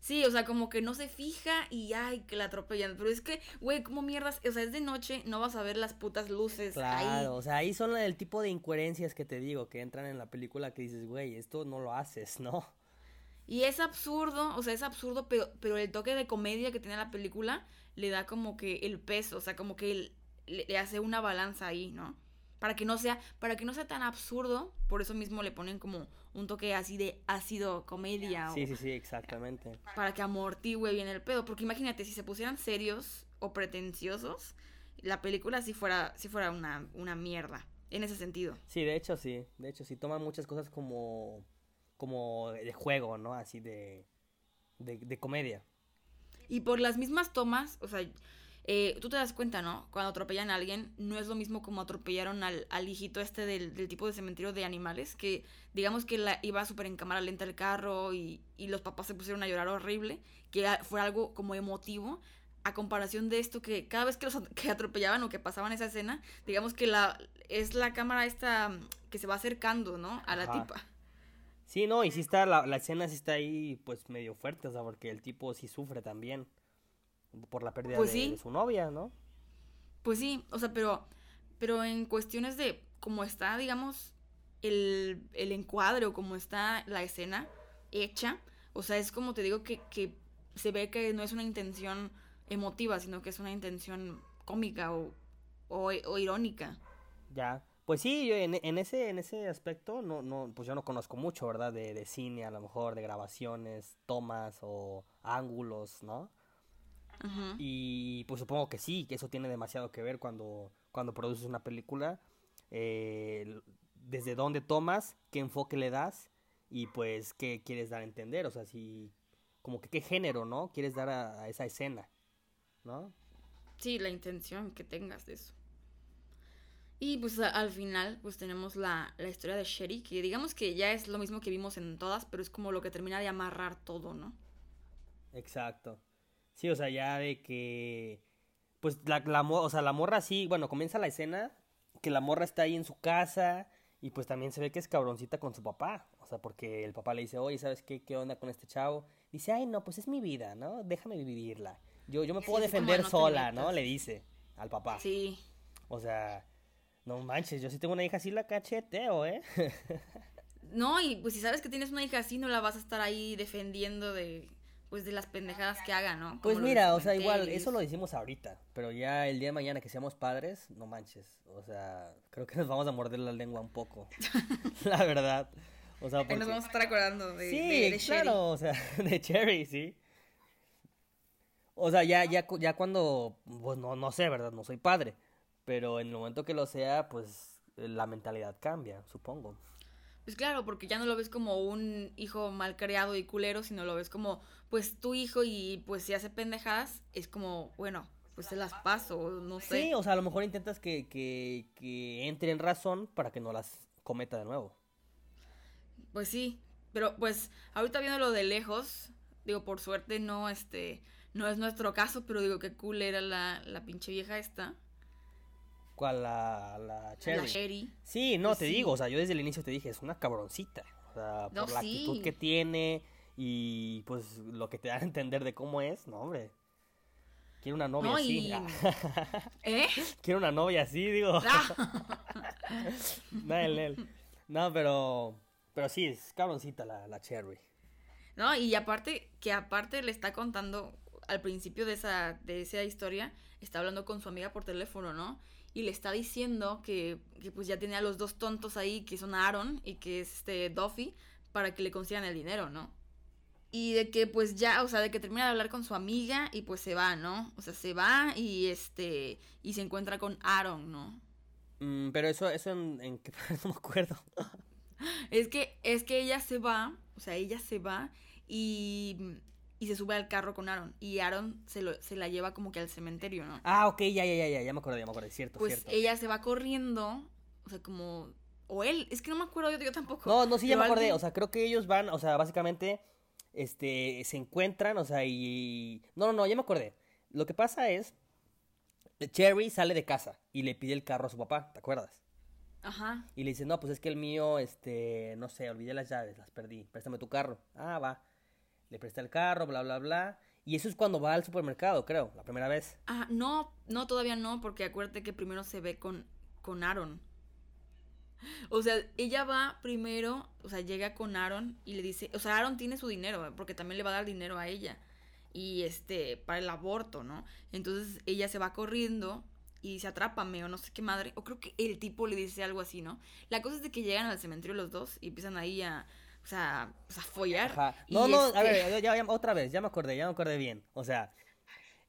Sí, o sea, como que no se fija y ay, que la atropellan. Pero es que, güey, como mierdas, o sea, es de noche, no vas a ver las putas luces Claro, ahí. o sea, ahí son el tipo de incoherencias que te digo, que entran en la película que dices, güey, esto no lo haces, ¿no? Y es absurdo, o sea, es absurdo, pero, pero el toque de comedia que tiene la película le da como que el peso, o sea, como que el- le, le hace una balanza ahí, ¿no? Para que no sea, para que no sea tan absurdo, por eso mismo le ponen como un toque así de ácido comedia o Sí, sí, sí, exactamente. para que amortigüe bien el pedo. Porque imagínate, si se pusieran serios o pretenciosos, la película sí fuera, sí fuera una, una mierda. En ese sentido. Sí, de hecho sí, de hecho sí, toman muchas cosas como, como de juego, ¿no? Así de, de, de comedia. Y por las mismas tomas, o sea, eh, tú te das cuenta, ¿no? Cuando atropellan a alguien, no es lo mismo como atropellaron al, al hijito este del, del tipo de cementerio de animales, que digamos que la, iba súper en cámara lenta el carro y, y los papás se pusieron a llorar horrible, que fue algo como emotivo, a comparación de esto que cada vez que los que atropellaban o que pasaban esa escena, digamos que la es la cámara esta mm, que se va acercando, ¿no? A la Ajá. tipa. Sí, no, y sí está, la, la escena sí está ahí, pues, medio fuerte, o sea, porque el tipo sí sufre también por la pérdida Pues de, sí. de su novia, ¿no? Pues sí, o sea, pero, pero en cuestiones de cómo está, digamos, el, el encuadre o cómo está la escena hecha, o sea, es como te digo que, que se ve que no es una intención emotiva, sino que es una intención cómica o, o, o irónica. Ya. Pues sí, yo en, en ese, en ese aspecto, no, no, pues yo no conozco mucho, ¿verdad? De, de cine, a lo mejor, de grabaciones, tomas o ángulos, ¿no? Y pues supongo que sí, que eso tiene demasiado que ver cuando, cuando produces una película. eh, desde dónde tomas, qué enfoque le das y pues qué quieres dar a entender. O sea, si, como que qué género, ¿no? Quieres dar a, a esa escena, ¿no? Sí, la intención que tengas de eso. Y pues al final pues tenemos la, la historia de Sherry, que digamos que ya es lo mismo que vimos en todas, pero es como lo que termina de amarrar todo, ¿no? Exacto. Sí, o sea, ya de que. Pues la, o sea, la morra sí, bueno, comienza la escena que la morra está ahí en su casa y pues también se ve que es cabroncita con su papá. O sea, porque el papá le dice, oye, ¿sabes qué? ¿Qué onda con este chavo? Dice, ay, no, pues es mi vida, ¿no? Déjame vivirla. Yo, yo me puedo Sí, defender no sola, ¿no? Le dice al papá. Sí. O sea, no manches, yo sí tengo una hija así la cacheteo, ¿eh? No, y pues si sabes que tienes una hija así, no la vas a estar ahí defendiendo de pues de las pendejadas que haga, ¿no? Pues Como mira, o sea, igual, eso lo decimos ahorita, pero ya el día de mañana que seamos padres, no manches, o sea, creo que nos vamos a morder la lengua un poco, la verdad, o sea, Ahí nos porque... vamos a estar acordando de, Sí, de- de Sherry. claro, o sea, de Cherry, sí. O sea, ya, ya, ya cuando, pues no, no sé, ¿verdad? No soy padre, pero en el momento que lo sea, pues la mentalidad cambia, supongo. Pues claro, porque ya no lo ves como un hijo mal criado y culero, sino lo ves como, pues tu hijo y pues si hace pendejadas, es como, bueno, pues se las paso, no sé. Sí, o sea, a lo mejor intentas que, que, que entre en razón para que no las cometa de nuevo. Pues sí, pero pues ahorita viéndolo de lejos, digo, por suerte no, este, no es nuestro caso, pero digo que cool era la, la pinche vieja esta, ¿Cuál? La, la Cherry. la Sherry. Sí, no, Pues te sí. digo, o sea, yo desde el inicio te dije, es una cabroncita. O sea, No, por la actitud que tiene y pues lo que te da a entender de cómo es, no, hombre. Quiero una novia No, así. y... ¿Eh? Quiero una novia así, digo. Ah, no, él, él. No, pero. Pero sí, es cabroncita la, la Cherry. No, y aparte, que aparte le está contando al principio de esa, de esa historia, está hablando con su amiga por teléfono, ¿no? Y le está diciendo que, que pues ya tiene a los dos tontos ahí, que son Aaron y que es este Duffy, para que le consigan el dinero, ¿no? Y de que pues ya, o sea, de que termina de hablar con su amiga y pues se va, ¿no? O sea, se va y este, y se encuentra con Aaron, ¿no? Mm, pero eso, eso en, en qué no me acuerdo. Es que, es que ella se va, o sea, ella se va y, y se sube al carro con Aaron. Y Aaron se, lo, se la lleva como que al cementerio, ¿no? Ah, ok, ya, ya, ya, ya, ya me acordé, ya me acordé, cierto, pues cierto. ella se va corriendo, o sea, como... O él, es que no me acuerdo yo, yo tampoco. No, no, sí, ya me acordé. alguien- O sea, creo que ellos van, o sea, básicamente, este, se encuentran, o sea, y... No, no, no, ya me acordé. Lo que pasa es, Cherry sale de casa y le pide el carro a su papá, ¿te acuerdas? Ajá. Y le dice, no, pues es que el mío, este, no sé, olvidé las llaves, las perdí, préstame tu carro. Ah, va. Le presta el carro, bla, bla, bla. Y eso es cuando va al supermercado, creo, la primera vez. Ah, no, no, todavía no, porque acuérdate que primero se ve con, con Aaron. O sea, ella va primero, o sea, llega con Aaron y le dice, o sea, Aaron tiene su dinero, porque también le va a dar dinero a ella. Y este, para el aborto, ¿no? Entonces ella se va corriendo y dice, atrápame o no sé qué madre. O creo que el tipo le dice algo así, ¿no? La cosa es de que llegan al cementerio los dos y empiezan ahí a, o sea, pues, a follar. Ajá. No, no, a este- ver, ya, ya, otra vez, ya me acordé, ya me acordé bien. O sea,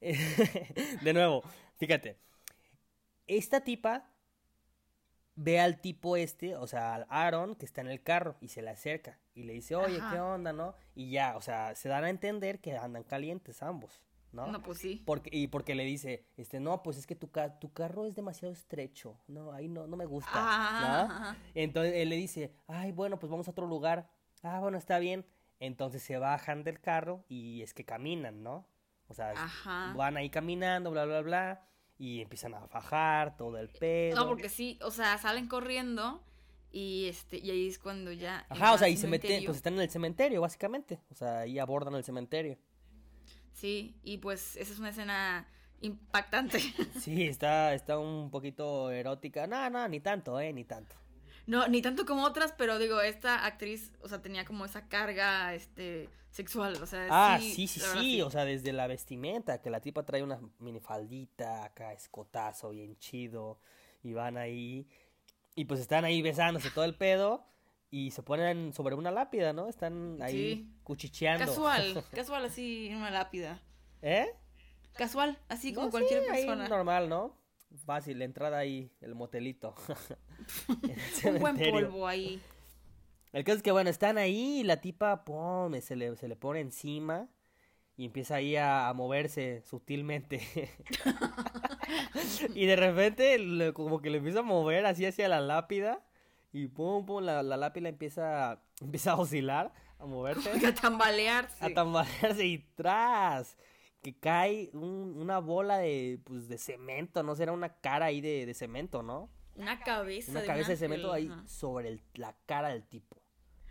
de nuevo, fíjate. Esta tipa ve al tipo este, o sea, al Aaron, que está en el carro y se le acerca y le dice, oye, Ajá. ¿qué onda, no? Y ya, o sea, se dan a entender que andan calientes ambos, ¿no? No, pues sí. Porque, y porque le dice, este, no, pues es que tu, ca- tu carro es demasiado estrecho, no, ahí no, no me gusta, Ah, ¿no? ajá. Entonces él le dice, ay, bueno, pues vamos a otro lugar, ah, bueno, está bien. Entonces se bajan del carro y es que caminan, ¿no? O sea, Ajá. van ahí caminando, bla, bla, bla, y empiezan a fajar todo el pedo. No, porque sí, o sea, salen corriendo y este y ahí es cuando ya Ajá, o sea, y se meten, pues están en el cementerio, básicamente. O sea, ahí abordan el cementerio. Sí, y pues esa es una escena impactante. Sí, está, está un poquito erótica. No, no, ni tanto, eh, ni tanto. No, ni tanto como otras, pero digo, esta actriz, o sea, tenía como esa carga este sexual, o sea, Ah, sí, sí, verdad, sí, o sea, desde la vestimenta, que la tipa trae una minifaldita, acá escotazo, bien chido, y van ahí, y pues están ahí besándose todo el pedo, y se ponen sobre una lápida, ¿no? Están ahí Sí. cuchicheando. Casual, casual así en una lápida. ¿Eh? Casual, así como No, cualquier sí, ahí persona. normal, ¿no? Fácil, la entrada ahí, el motelito. Un buen polvo ahí. El caso es que, bueno, están ahí y la tipa, pum, se le, se le pone encima y empieza ahí a, a moverse sutilmente. y de repente, le- como que le empieza a mover así hacia la lápida y pum, pum, la, la lápida empieza, empieza a oscilar, a moverse, A tambalearse. a tambalearse y tras. Que cae un- una bola de, pues, de cemento, ¿no? Será una cara ahí de, de cemento, ¿no? Una cabeza Una de cabeza de cemento ahí ajá. sobre el- la cara del tipo.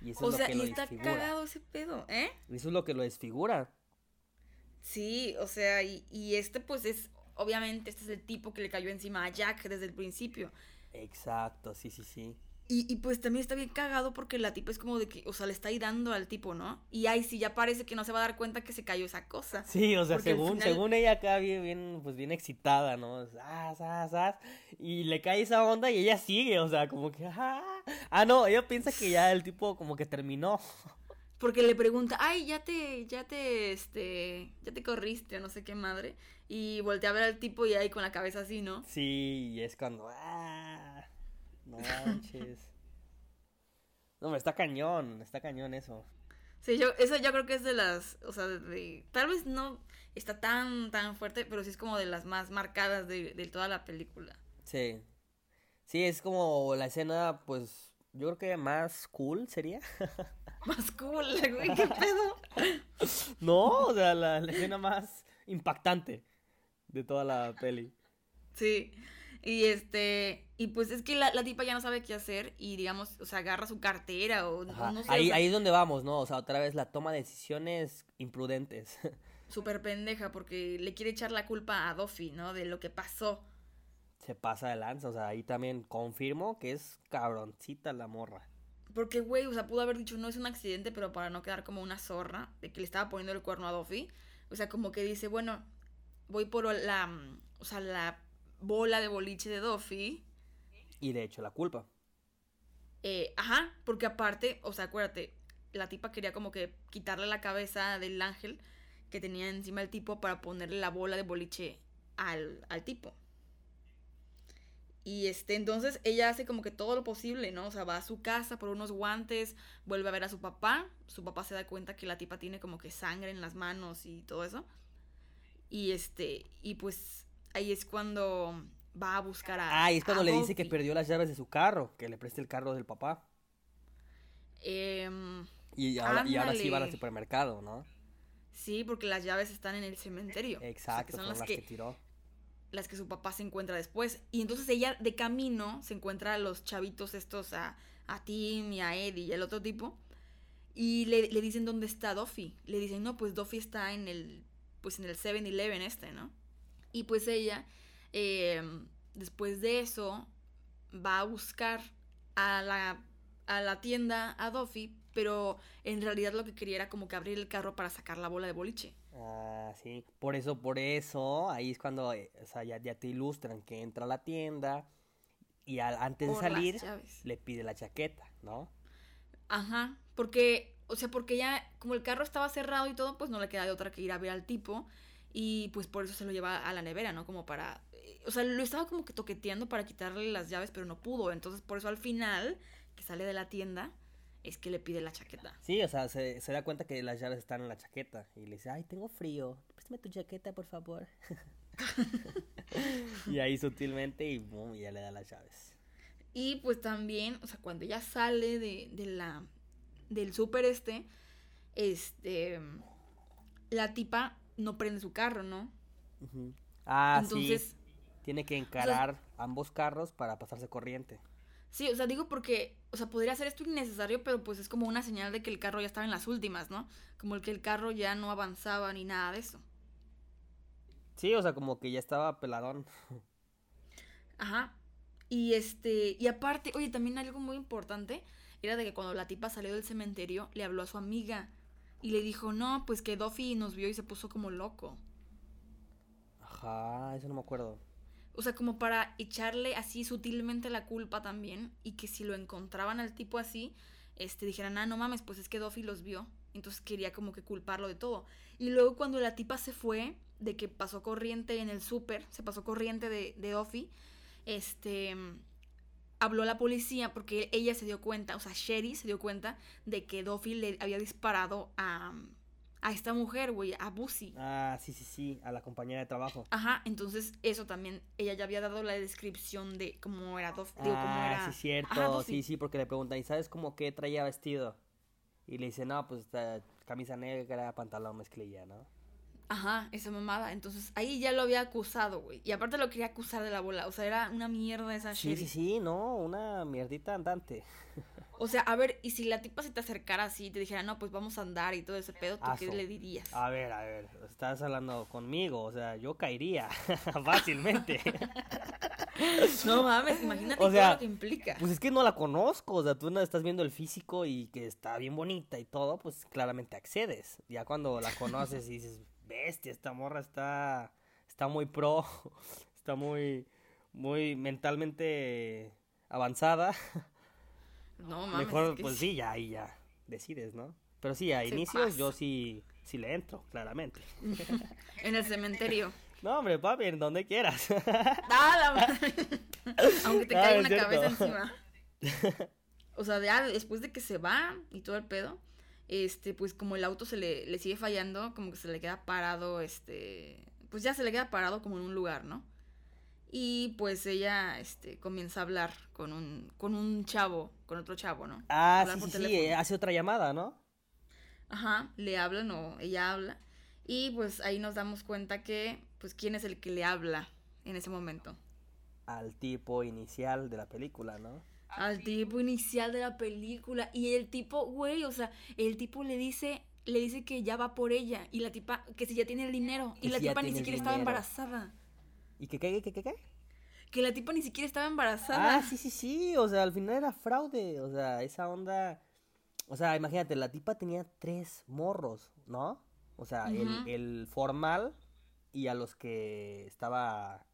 Y eso O es lo sea, que y lo está desfigura. cagado ese pedo, ¿eh? Eso es lo que lo desfigura. Sí, o sea, y, y este pues es, obviamente, este es el tipo que le cayó encima a Jack desde el principio. Exacto, sí, sí, sí. Y, y pues también está bien cagado porque la tipa es como de que, o sea, le está ahí dando al tipo, ¿no? Y ahí sí ya parece que no se va a dar cuenta que se cayó esa cosa. Sí, o sea, Porque según, final- según ella acá bien, bien, pues bien excitada, ¿no? Zas, zas, zas, y le cae esa onda y ella sigue, o sea, como que, ah, ah, no, ella piensa que ya el tipo como que terminó. Porque le pregunta, ay, ya te, ya te, este, ya te corriste o no sé qué madre. Y voltea a ver al tipo y ahí con la cabeza así, ¿no? Sí, y es cuando, ah, no manches. No, hombre, está cañón, está cañón eso. Sí, yo, eso yo creo que es de las, o sea, de, de- tal vez no está tan, tan fuerte, pero sí es como de las más marcadas de, de toda la película. Sí. Sí, es como la escena, pues, yo creo que más cool sería. Más cool, güey, qué pedo. No, o sea, la, la escena más impactante de toda la peli. Sí. Y este, y pues es que la, la tipa ya no sabe qué hacer y digamos, o sea, agarra su cartera o Ajá. no sé, ahí, o sea, ahí es donde vamos, ¿no? O sea, otra vez la toma de decisiones imprudentes. súper pendeja porque le quiere echar la culpa a Duffy, ¿no? De lo que pasó. Se pasa de lanza, o sea, ahí también confirmo que es cabroncita la morra. Porque, güey, o sea, pudo haber dicho, no es un accidente, pero para no quedar como una zorra de que le estaba poniendo el cuerno a Duffy. O sea, como que dice, bueno, voy por la, mm, o sea, la bola de boliche de Duffy. Y de hecho, la culpa. Eh, ajá, porque aparte, o sea, acuérdate, la tipa quería como que quitarle la cabeza del ángel que tenía encima el tipo para ponerle la bola de boliche al, al tipo. Y este, entonces ella hace como que todo lo posible, ¿no? O sea, va a su casa por unos guantes, vuelve a ver a su papá. Su papá se da cuenta que la tipa tiene como que sangre en las manos y todo eso. Y este, y pues ahí es cuando va a buscar a. Ah, y es cuando le dice que perdió las llaves de su carro, que le preste el carro del papá. Em, Y ahora, y ahora sí van al supermercado, ¿no? Sí, porque las llaves están en el cementerio. O sea, Exacto, que son, son las, las que, que tiró. las que su papá se encuentra después. Y entonces ella de camino se encuentra a los chavitos estos, a, a Tim y a Eddie y el otro tipo. Y le, le dicen dónde está Duffy. Le dicen, no, pues Duffy está en el, pues en el 7-Eleven este, ¿no? Y pues ella, eh, después de eso, va a buscar a la, a la tienda a Duffy, pero en realidad lo que quería era como que abrir el carro para sacar la bola de boliche. Ah, sí. Por eso, por eso, ahí es cuando, eh, o sea, ya, ya te ilustran que entra a la tienda y al- antes de Por salir le pide la chaqueta, ¿no? Ajá, porque, o sea, porque ya, como el carro estaba cerrado y todo, pues no le queda de otra que ir a ver al tipo. Y pues por eso se lo lleva a la nevera, ¿no? Como para. eh, O sea, lo estaba como que toqueteando para quitarle las llaves, pero no pudo. Entonces, por eso al final, que sale de la tienda, es que le pide la chaqueta. Sí, o sea, se, se da cuenta que las llaves están en la chaqueta y le dice, ay, tengo frío, préstame tu chaqueta, por favor. y ahí sutilmente y boom, ya le da las llaves. Y pues también, o sea, cuando ella sale de, de la. del súper este, este. La tipa no prende su carro, ¿no? Ujú. Ah, Entonces, sí. Tiene que encarar ambos carros para pasarse corriente. Sí, o sea, digo porque, o sea, podría ser esto innecesario, pero pues es como una señal de que el carro ya estaba en las últimas, ¿no? Como el que el carro ya no avanzaba ni nada de eso. Sí, o sea, como que ya estaba peladón. Ajá. Y este, y aparte, oye, también algo muy importante era de que cuando la tipa salió del cementerio, le habló a su amiga y le dijo, no, pues que Duffy nos vio y se puso como loco. Ajá, eso no me acuerdo. O sea, como para echarle así sutilmente la culpa también y que si lo encontraban al tipo así, este, dijeran, ah, no mames, pues es que Duffy los vio. Entonces quería como que culparlo de todo. Y luego cuando la tipa se fue, de que pasó corriente en el súper, se pasó corriente de, de Duffy, este, habló la policía porque ella se dio cuenta, o sea, Sherry se dio cuenta de que Duffy le había disparado a, a esta mujer, güey, a Bussy. Ah, sí, sí, sí, a la compañera de trabajo. Ajá, entonces eso también, ella ya había dado la descripción de cómo era Duff, digo, cómo ah, era... sí, cierto. Ajá, Duffy. sí, sí, porque le preguntan, ¿y sabes cómo qué traía vestido? Y le dice, no, pues camisa negra, pantalón mezclilla, ¿no? Ajá, esa mamada. Entonces ahí ya lo había acusado, güey. Y aparte lo quería acusar de la bola. O sea, era una mierda esa Sí, Sherry. sí, sí, no, una mierdita andante. O sea, a ver, y si la tipa se te acercara así y te dijera, no, pues vamos a andar y todo ese pedo, ¿tú qué Aso. le dirías? A ver, a ver, estás hablando conmigo, o sea, yo caería fácilmente. No mames, imagínate O sea, todo lo que implica. Pues es que no la conozco, o sea, tú no estás viendo el físico y que está bien bonita y todo, pues claramente accedes. Ya cuando la conoces y dices, bestia, esta morra está, está muy pro, está muy, muy mentalmente avanzada. no mames. Mejor, es que pues sí, ya ahí ya decides, ¿no? Pero sí, a Se inicios yo sí, sí le entro, claramente. En el cementerio. No, hombre, papi, en donde quieras. ¡Ah, la madre! Aunque te Ah, caiga una cierto. cabeza encima. O sea, ya después de que se va y todo el pedo, este, pues como el auto se le, le sigue fallando, como que se le queda parado, este, pues ya se le queda parado como en un lugar, ¿no? Y pues ella, este, comienza a hablar con un, con un chavo, con otro chavo, ¿no? Ah, Hablar sí, sí, sí, eh, hace otra llamada, ¿no? Ajá, le hablan o ella habla. Y pues ahí nos damos cuenta que, pues, quién es el que le habla en ese momento. Al tipo inicial de la película, ¿no? Al tipo inicial de la película. Y el tipo, güey, o sea, el tipo le dice, le dice que ya va por ella. Y la tipa, que si ya tiene el dinero. Y la si tipa ni siquiera estaba embarazada. ¿Y qué, qué, qué, qué, qué? Que la tipa ni siquiera estaba embarazada. Ah, sí, sí, sí, o sea, al final era fraude, o sea, esa onda, o sea, imagínate, la tipa tenía tres morros, ¿no? O sea, el, el formal y a los que estaba,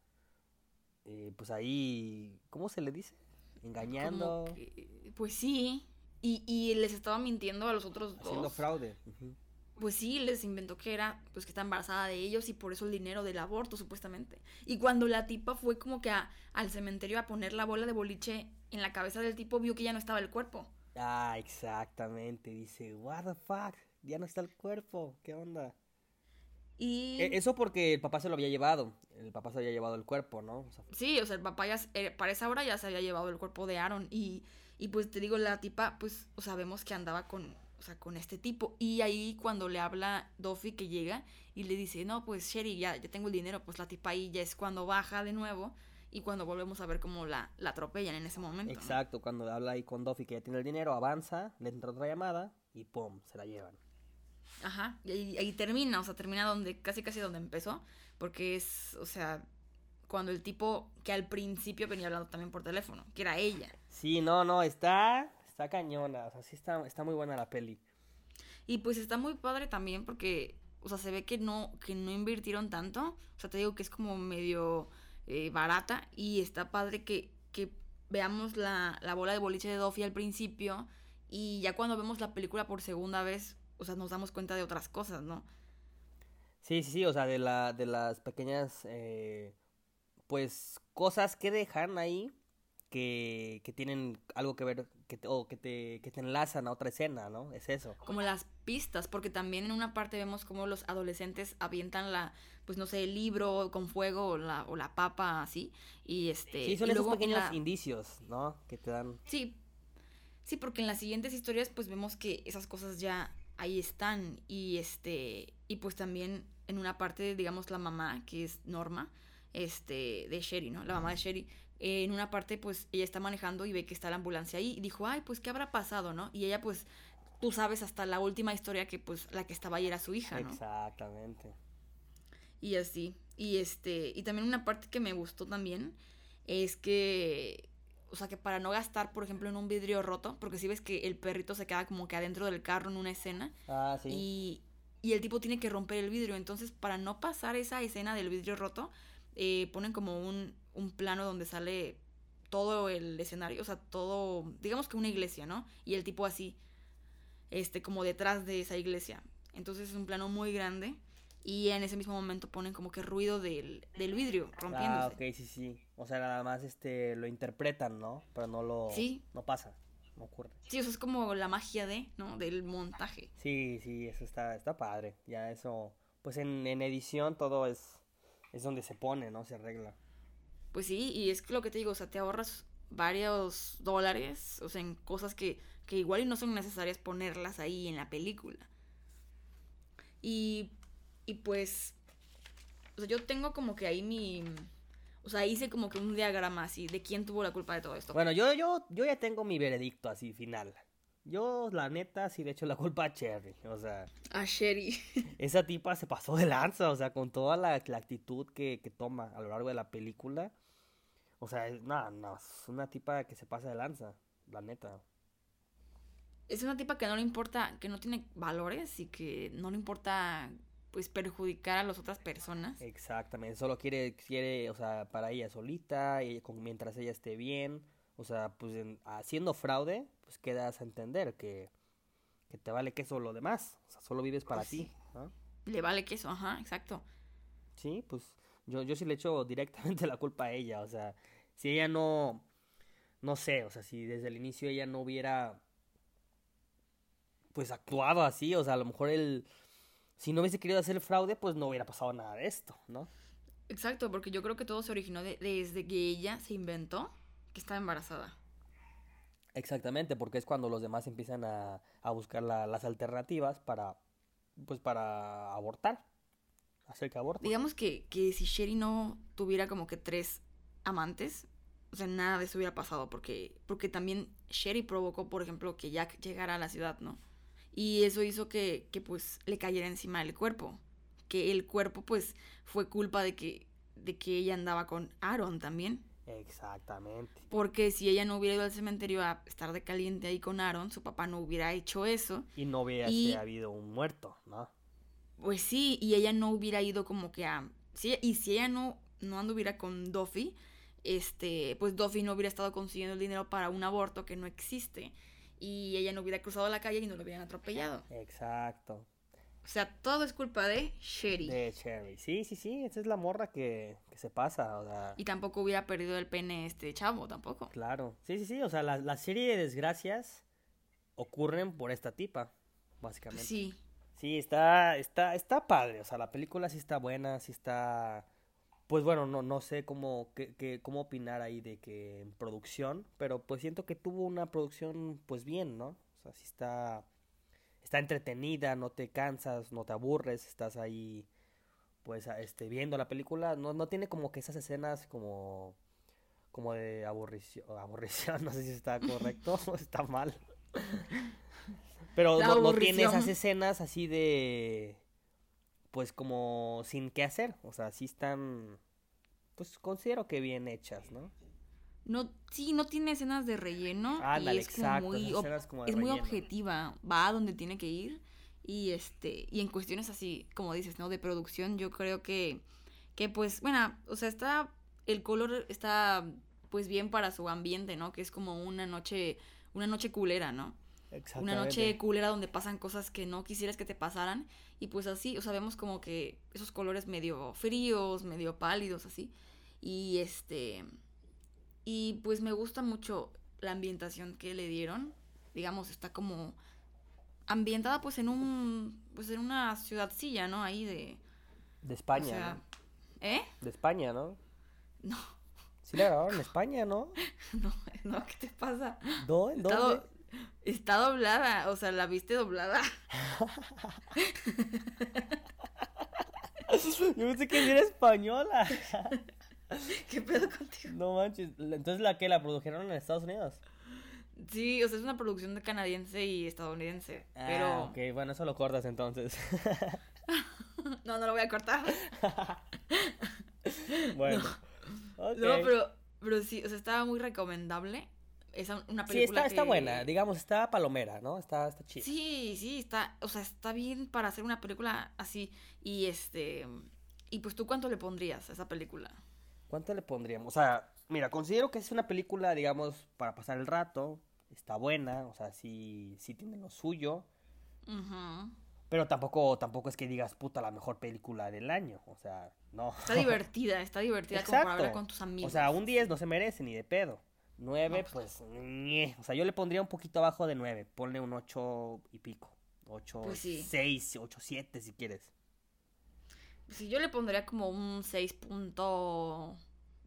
eh, pues ahí, ¿cómo se le dice? Engañando, que- pues sí. Y, y les estaba mintiendo a los otros haciendo dos. fraude. ujú. Pues sí, les inventó que era, pues que está embarazada de ellos y por eso el dinero del aborto, supuestamente. Y cuando la tipa fue como que a- al cementerio a poner la bola de boliche en la cabeza del tipo, vio que ya no estaba el cuerpo. Ah, exactamente, dice, what the fuck, ya no está el cuerpo, ¿qué onda? Y... E- Eso porque el papá se lo había llevado, el papá se había llevado el cuerpo, ¿no? O sea, Sí, o sea, el papá ya, eh, para esa hora ya se había llevado el cuerpo de Aaron y, y pues te digo, la tipa, pues, o sea, vemos que andaba con, o sea, con este tipo. Y ahí cuando le habla Duffy que llega y le dice, no, pues Sherry, ya, ya tengo el dinero, pues la tipa ahí ya es cuando baja de nuevo y cuando volvemos a ver cómo la, la atropellan en ese momento. ¿no? Exacto, cuando habla ahí con Duffy que ya tiene el dinero, avanza, le entra otra llamada y ¡pum! se la llevan. Ajá, y ahí, ahí termina, o sea, termina donde, casi casi donde empezó, porque es, o sea, cuando el tipo que al principio venía hablando también por teléfono, que era ella. Sí, no, no, está, está cañona, o sea, sí está, está muy buena la peli. Y pues está muy padre también porque, o sea, se ve que no, que no invirtieron tanto, o sea, te digo que es como medio eh, barata y está padre que, que veamos la, la bola de boliche de Duffy al principio y ya cuando vemos la película por segunda vez, o sea, nos damos cuenta de otras cosas, ¿no? Sí, sí, sí, o sea, de, la, de las pequeñas, eh, pues, cosas que dejan ahí que, que tienen algo que ver, que te- o que te, que te enlazan a otra escena, ¿no? Es eso. como las pistas, porque también en una parte vemos como los adolescentes avientan la, pues no sé, el libro con fuego o la, o la papa así, y este... Sí, son esos pequeños la- indicios, ¿no? Que te dan... Sí, sí, porque en las siguientes historias pues vemos que esas cosas ya ahí están, y este, y pues también en una parte, digamos, la mamá, que es Norma, este, de Sherry, ¿no? La mamá de Sherry, eh, en una parte, pues, ella está manejando y ve que está la ambulancia ahí y dijo, ay, pues, ¿qué habrá pasado, no? Y ella, pues, tú sabes hasta la última historia que, pues, la que estaba ahí era su hija, ¿no? Exactamente. Y así. Y este. Y también una parte que me gustó también es que. O sea que para no gastar, por ejemplo, en un vidrio roto, porque si ves que el perrito se queda como que adentro del carro en una escena. Ah, sí. Y, y el tipo tiene que romper el vidrio. Entonces, para no pasar esa escena del vidrio roto, eh, ponen como un, un plano donde sale todo el escenario. O sea, todo. Digamos que una iglesia, ¿no? Y el tipo así. Este, como detrás de esa iglesia. Entonces es un plano muy grande. Y en ese mismo momento ponen como que ruido del, del vidrio rompiéndose. Ah, ok, sí, sí. O sea, nada más este lo interpretan, ¿no? Pero no lo Sí. no pasa, no ocurre. Sí, eso es como la magia de, ¿no? Del montaje. Sí, sí, eso está está padre. Ya eso pues en, en edición todo es es donde se pone, ¿no? Se arregla. Pues sí, y es que lo que te digo, o sea, te ahorras varios dólares, o sea, en cosas que, que igual y no son necesarias ponerlas ahí en la película. Y, y pues, o sea, yo tengo como que ahí mi, o sea, hice como que un diagrama así de quién tuvo la culpa de todo esto. Bueno, yo yo yo ya tengo mi veredicto así final. Yo la neta sí le echo la culpa a Cherry, o sea, A Sherry. esa tipa se pasó de lanza, o sea, con toda la, la actitud que, que toma a lo largo de la película. O sea, es, no, no, es una tipa que se pasa de lanza, la neta. es una tipa que no le importa, que no tiene valores y que no le importa, pues, perjudicar a las otras personas. Exactamente, solo quiere, quiere, o sea, para ella solita, y con, mientras ella esté bien, o sea, pues en- haciendo fraude, pues quedas a entender que, que te vale queso lo demás, o sea, solo vives para Pues ti. Le vale queso, ajá, exacto. Sí, pues yo, yo sí le echo directamente la culpa a ella, o sea, si ella no, no sé, o sea, si desde el inicio ella no hubiera, pues actuado así, o sea, a lo mejor él, si no hubiese querido hacer el fraude, pues no hubiera pasado nada de esto, ¿no? Exacto, porque yo creo que todo se originó de- desde que ella se inventó que estaba embarazada. Exactamente, porque es cuando los demás empiezan a, a buscar la- las alternativas para, pues para abortar, hacer que aborten. Digamos que, que si Sherry no tuviera como que tres amantes, o sea, nada de eso hubiera pasado, porque, porque también Sherry provocó, por ejemplo, que Jack llegara a la ciudad, ¿no? Y eso hizo que, que pues le cayera encima el cuerpo. Que el cuerpo, pues, fue culpa de que, de que ella andaba con Aaron también. Exactamente. Porque si ella no hubiera ido al cementerio a estar de caliente ahí con Aaron, su papá no hubiera hecho eso. Y no hubiera Y- habido un muerto, ¿no? Pues sí, y ella no hubiera ido como que a... sí, y si ella no, no anduviera con Duffy, este, pues Duffy no hubiera estado consiguiendo el dinero para un aborto que no existe. Y ella no hubiera cruzado la calle y no lo hubieran atropellado. Exacto. O sea, todo es culpa de Sherry. De Cherry. Sí, sí, sí, esa es la morra que, que se pasa, o sea, Y tampoco hubiera perdido el pene este chavo, tampoco. claro. Sí, sí, sí, o sea, la, la serie de desgracias ocurren por esta tipa, básicamente. Sí, Sí, está, está, está padre, o sea, la película sí está buena, sí está, pues bueno, no, no sé cómo, qué, qué- cómo opinar ahí de que en producción, pero pues siento que tuvo una producción, pues bien, ¿no? O sea, sí está, está entretenida, no te cansas, no te aburres, estás ahí, pues, este, viendo la película, no, no tiene como que esas escenas como, como de aburrición, aburrición, no sé si está correcto o está mal. Pero no, no tiene esas escenas así de, pues como sin qué hacer, o sea, sí están, pues considero que bien hechas, ¿no? No, sí, no tiene escenas de relleno y es como muy, como objetiva, va a donde tiene que ir y este y en cuestiones así, como dices, ¿no? De producción, yo creo que que pues, bueno, o sea, está el color está pues bien para su ambiente, ¿no? Que es como una noche una noche culera, ¿no? Una noche culera donde pasan cosas que no quisieras que te pasaran. Y pues así, o sea, vemos como que esos colores medio fríos, medio pálidos, así. Y este. Y pues me gusta mucho la ambientación que le dieron. Digamos, está como ambientada pues en un. Pues en una ciudadcilla, ¿no? Ahí de. De O España, sea. ¿no? ¿Eh? De España, ¿no? No, Sí la grabaron en España, ¿no? no, no, ¿qué te pasa? ¿No? ¿En Está, dónde? Está doblada, o sea, la viste doblada. Yo pensé que era española. ¿Qué pedo contigo? No manches. Entonces, ¿la que ¿La produjeron en Estados Unidos? Sí, o sea, es una producción de canadiense y estadounidense. Ah, pero. ok, bueno, eso lo cortas entonces. No, no lo voy a cortar. bueno. ok. No, pero, pero sí, o sea, estaba muy recomendable. Es una Sí, película está, está que- buena. Digamos, está palomera, ¿no? Está, está chida. Sí, sí, está, o sea, está bien para hacer una película así. Y este. Y pues tú cuánto le pondrías a esa película? ¿Cuánto le pondríamos? O sea, mira, considero que es una película, digamos, para pasar el rato. Está buena, o sea, sí, sí tiene lo suyo. Pero tampoco, tampoco es que digas, puta, la mejor película del año. O sea, no. Está divertida, está divertida como para verla con tus amigos. O sea, un 10 no se merece ni de pedo. 9, No, pues, ñe. O sea, yo le pondría un poquito abajo de 9. Ponle un 8 y pico. 8, Pues sí. 6, 8, 7 si quieres. Sí, yo le pondría como un 6 punto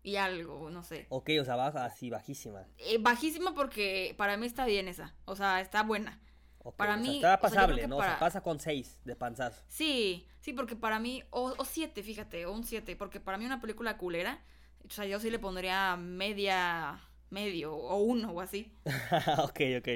y algo, no sé. Ok, o sea, baja así, bajísima. Eh, bajísima porque para mí está bien esa. O sea, está buena. Ok, Para o sea, mí, está o sea, creo pasable, que ¿no? O sea, para- pasa con 6 de panzazo. Sí, sí, porque para mí, o, o siete, fíjate, o un siete, porque para mí una película culera, o sea, yo sí le pondría media, medio, o uno, o así. ok, ok.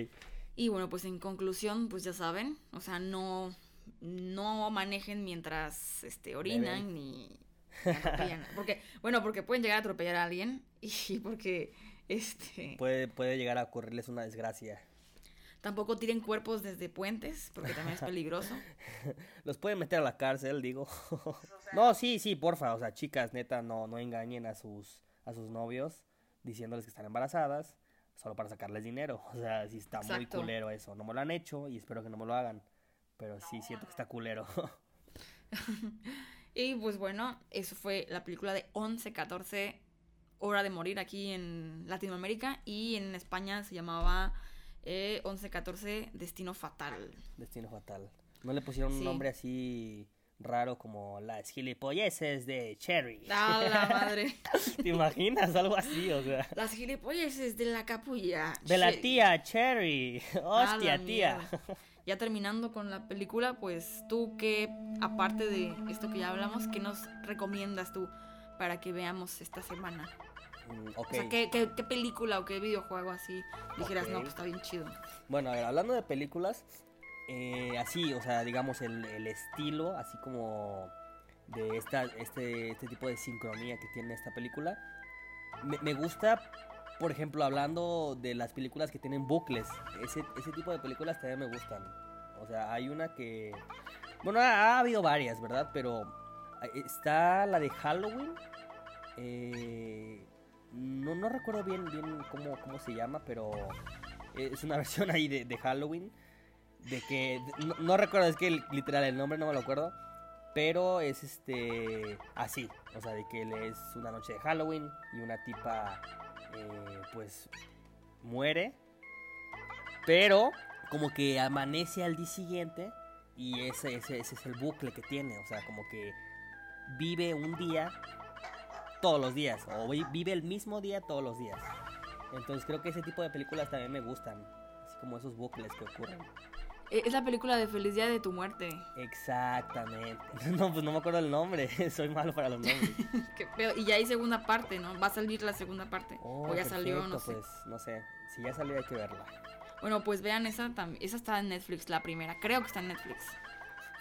Y bueno, pues en conclusión, pues ya saben, o sea, no, no manejen mientras, este, orinan ni atropellan, porque, bueno, porque pueden llegar a atropellar a alguien, y porque, este, Puede, puede llegar a ocurrirles una desgracia. tampoco tiren cuerpos desde puentes, porque también es peligroso. Los pueden meter a la cárcel, digo. no, sí, sí, porfa. O sea, chicas, neta, no, no engañen a sus, a sus novios diciéndoles que están embarazadas solo para sacarles dinero. O sea, sí está muy culero eso. No me lo han hecho y espero que no me lo hagan. Pero sí siento que está culero. Y pues bueno, eso fue la película de 11-14 Hora de Morir aquí en Latinoamérica y en España se llamaba eh, 11-14 Destino Fatal. Destino fatal. No le pusieron un nombre así raro como las gilipolleces de Cherry. ¡A la madre! ¿Te imaginas? Algo así, o sea. Las gilipolleces de la capulla. De la tía Cherry. Hostia, tía. mierda. Ya terminando con la película, pues tú qué, aparte de esto que ya hablamos, ¿qué nos recomiendas tú para que veamos esta semana? Mm, ok. O sea, ¿qué, qué, qué película o qué videojuego así dijeras, no, Ok. pues está bien chido? Bueno, a ver, hablando de películas, eh, así, o sea, digamos el, el estilo, así como de esta, este, este tipo de sincronía que tiene esta película, me, me gusta, por ejemplo, hablando de las películas que tienen bucles, ese, ese tipo de películas también me gustan. O sea, hay una que... Bueno, ha, ha habido varias, ¿verdad? Pero está la de Halloween. eh, no, no recuerdo bien, bien cómo, cómo se llama, pero es una versión ahí de, de Halloween. De que. No, recuerdo, es que literal el nombre no me lo acuerdo. Pero es este. Así. O sea, de que él es una noche de Halloween y una tipa. eh, pues. Muere. Pero. Como que amanece al día siguiente. Y ese, ese, ese es el bucle que tiene. O sea, como que. Vive un día. Todos los días. O vi- vive el mismo día todos los días. Entonces creo que ese tipo de películas también me gustan. Así como esos bucles que ocurren. Eh, Es la película de Feliz Día de tu Muerte. Exactamente. No, pues no me acuerdo el nombre. Soy malo para los nombres. Qué pedo. Y ya hay segunda parte, ¿no? Va a salir la segunda parte. Oh, o ya salió, no perfecto, sé. Pues no sé. Si ya salió hay que verla. Bueno, pues vean esa también. Esa está en Netflix, la primera. Creo que está en Netflix.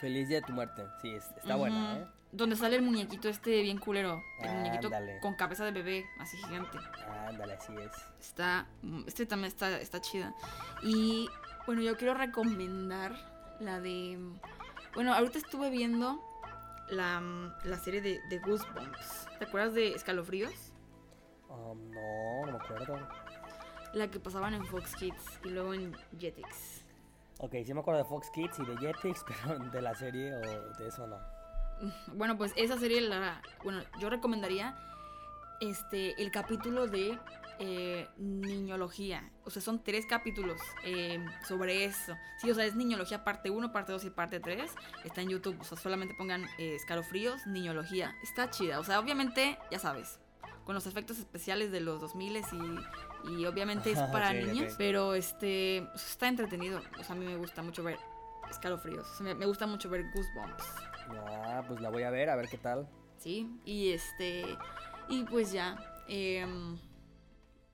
Feliz día de tu muerte. Sí, es- está buena, ¿eh? Donde sale el muñequito este bien culero. El muñequito con cabeza de bebé, así gigante. Ándale, así es. Está. Este también está, está chida. Y bueno, yo quiero recomendar la de. Bueno, ahorita estuve viendo la, la serie de, de Goosebumps. ¿Te acuerdas de Escalofríos? Um, no, no me acuerdo. La que pasaban en Fox Kids y luego en Jetix. Ok, sí me acuerdo de Fox Kids y de Jetix, pero de la serie o de eso no. Bueno, pues esa serie la. Bueno, yo recomendaría este el capítulo de eh, niñología. O sea, son tres capítulos eh, sobre eso. Sí, o sea, es niñología parte 1, parte 2 y parte 3. Está en YouTube. O sea, solamente pongan eh, escalofríos, niñología. Está chida. O sea, obviamente, ya sabes. Con los efectos especiales de los 2000 y, y obviamente es para niños. Pero este. o sea, está entretenido. O sea, a mí me gusta mucho ver escalofríos. O sea, me, me gusta mucho ver Goosebumps. Ah, pues la voy a ver, a ver qué tal. Sí, y este. Y pues ya. em,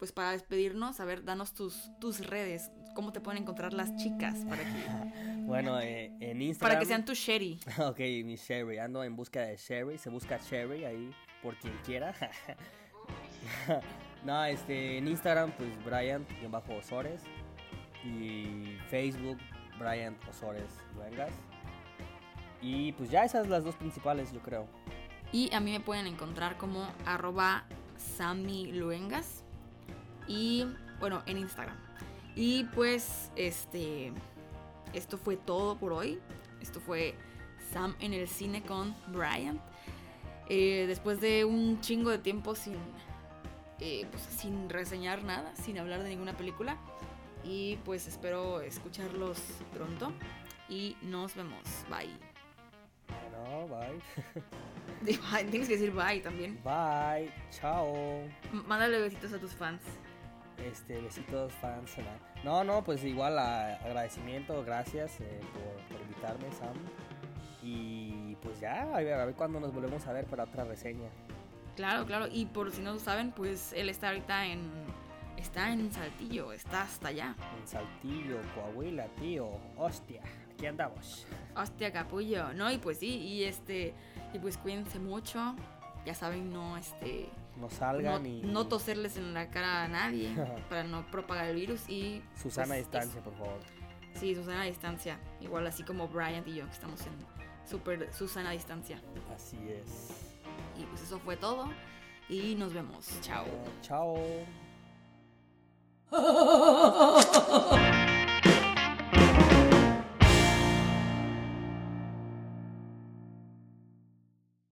pues para despedirnos, a ver, danos tus, tus redes. ¿Cómo te pueden encontrar las chicas para que, Bueno, eh, en Instagram. para que sean tu Sherry? Ok, mi Sherry. Ando en busca de Sherry. Se busca Sherry ahí por quien quiera. no, este, en Instagram, pues Bryant-Osores. Y Facebook, Bryant Osores Luengas. Y pues ya esas las dos principales, yo creo. Y a mí me pueden encontrar como arroba Sammy Luengas. Y bueno, en Instagram. Y pues, este. Esto fue todo por hoy. Esto fue Sam en el cine con Brian. Eh, después de un chingo de tiempo sin. eh, pues, sin reseñar nada, sin hablar de ninguna película. Y pues espero escucharlos pronto. Y nos vemos. Bye. Bye. Bye, Tienes que decir bye también. Bye. Chao. M- Mándale besitos a tus fans. Este, besitos, fans. No, no, pues igual a- agradecimiento, gracias eh, por, por invitarme, Sam. Y pues ya, a ver, a ver cuándo nos volvemos a ver para otra reseña. Claro, claro. Y por si no lo saben, pues él está ahorita en. Está en Saltillo, está hasta allá. En Saltillo, Coahuila, tío. Hostia, aquí andamos. Hostia, capullo, ¿no? Y pues sí, y este. Y pues cuídense mucho. Ya saben, no este no salgan y... No toserles en la cara a nadie para no propagar el virus y... Susana pues, distancia, por favor. Sí, Susana distancia. Igual así como Brian y yo que estamos en super Susana distancia. Así es. Y pues eso fue todo. Y nos vemos. Chao. Chao.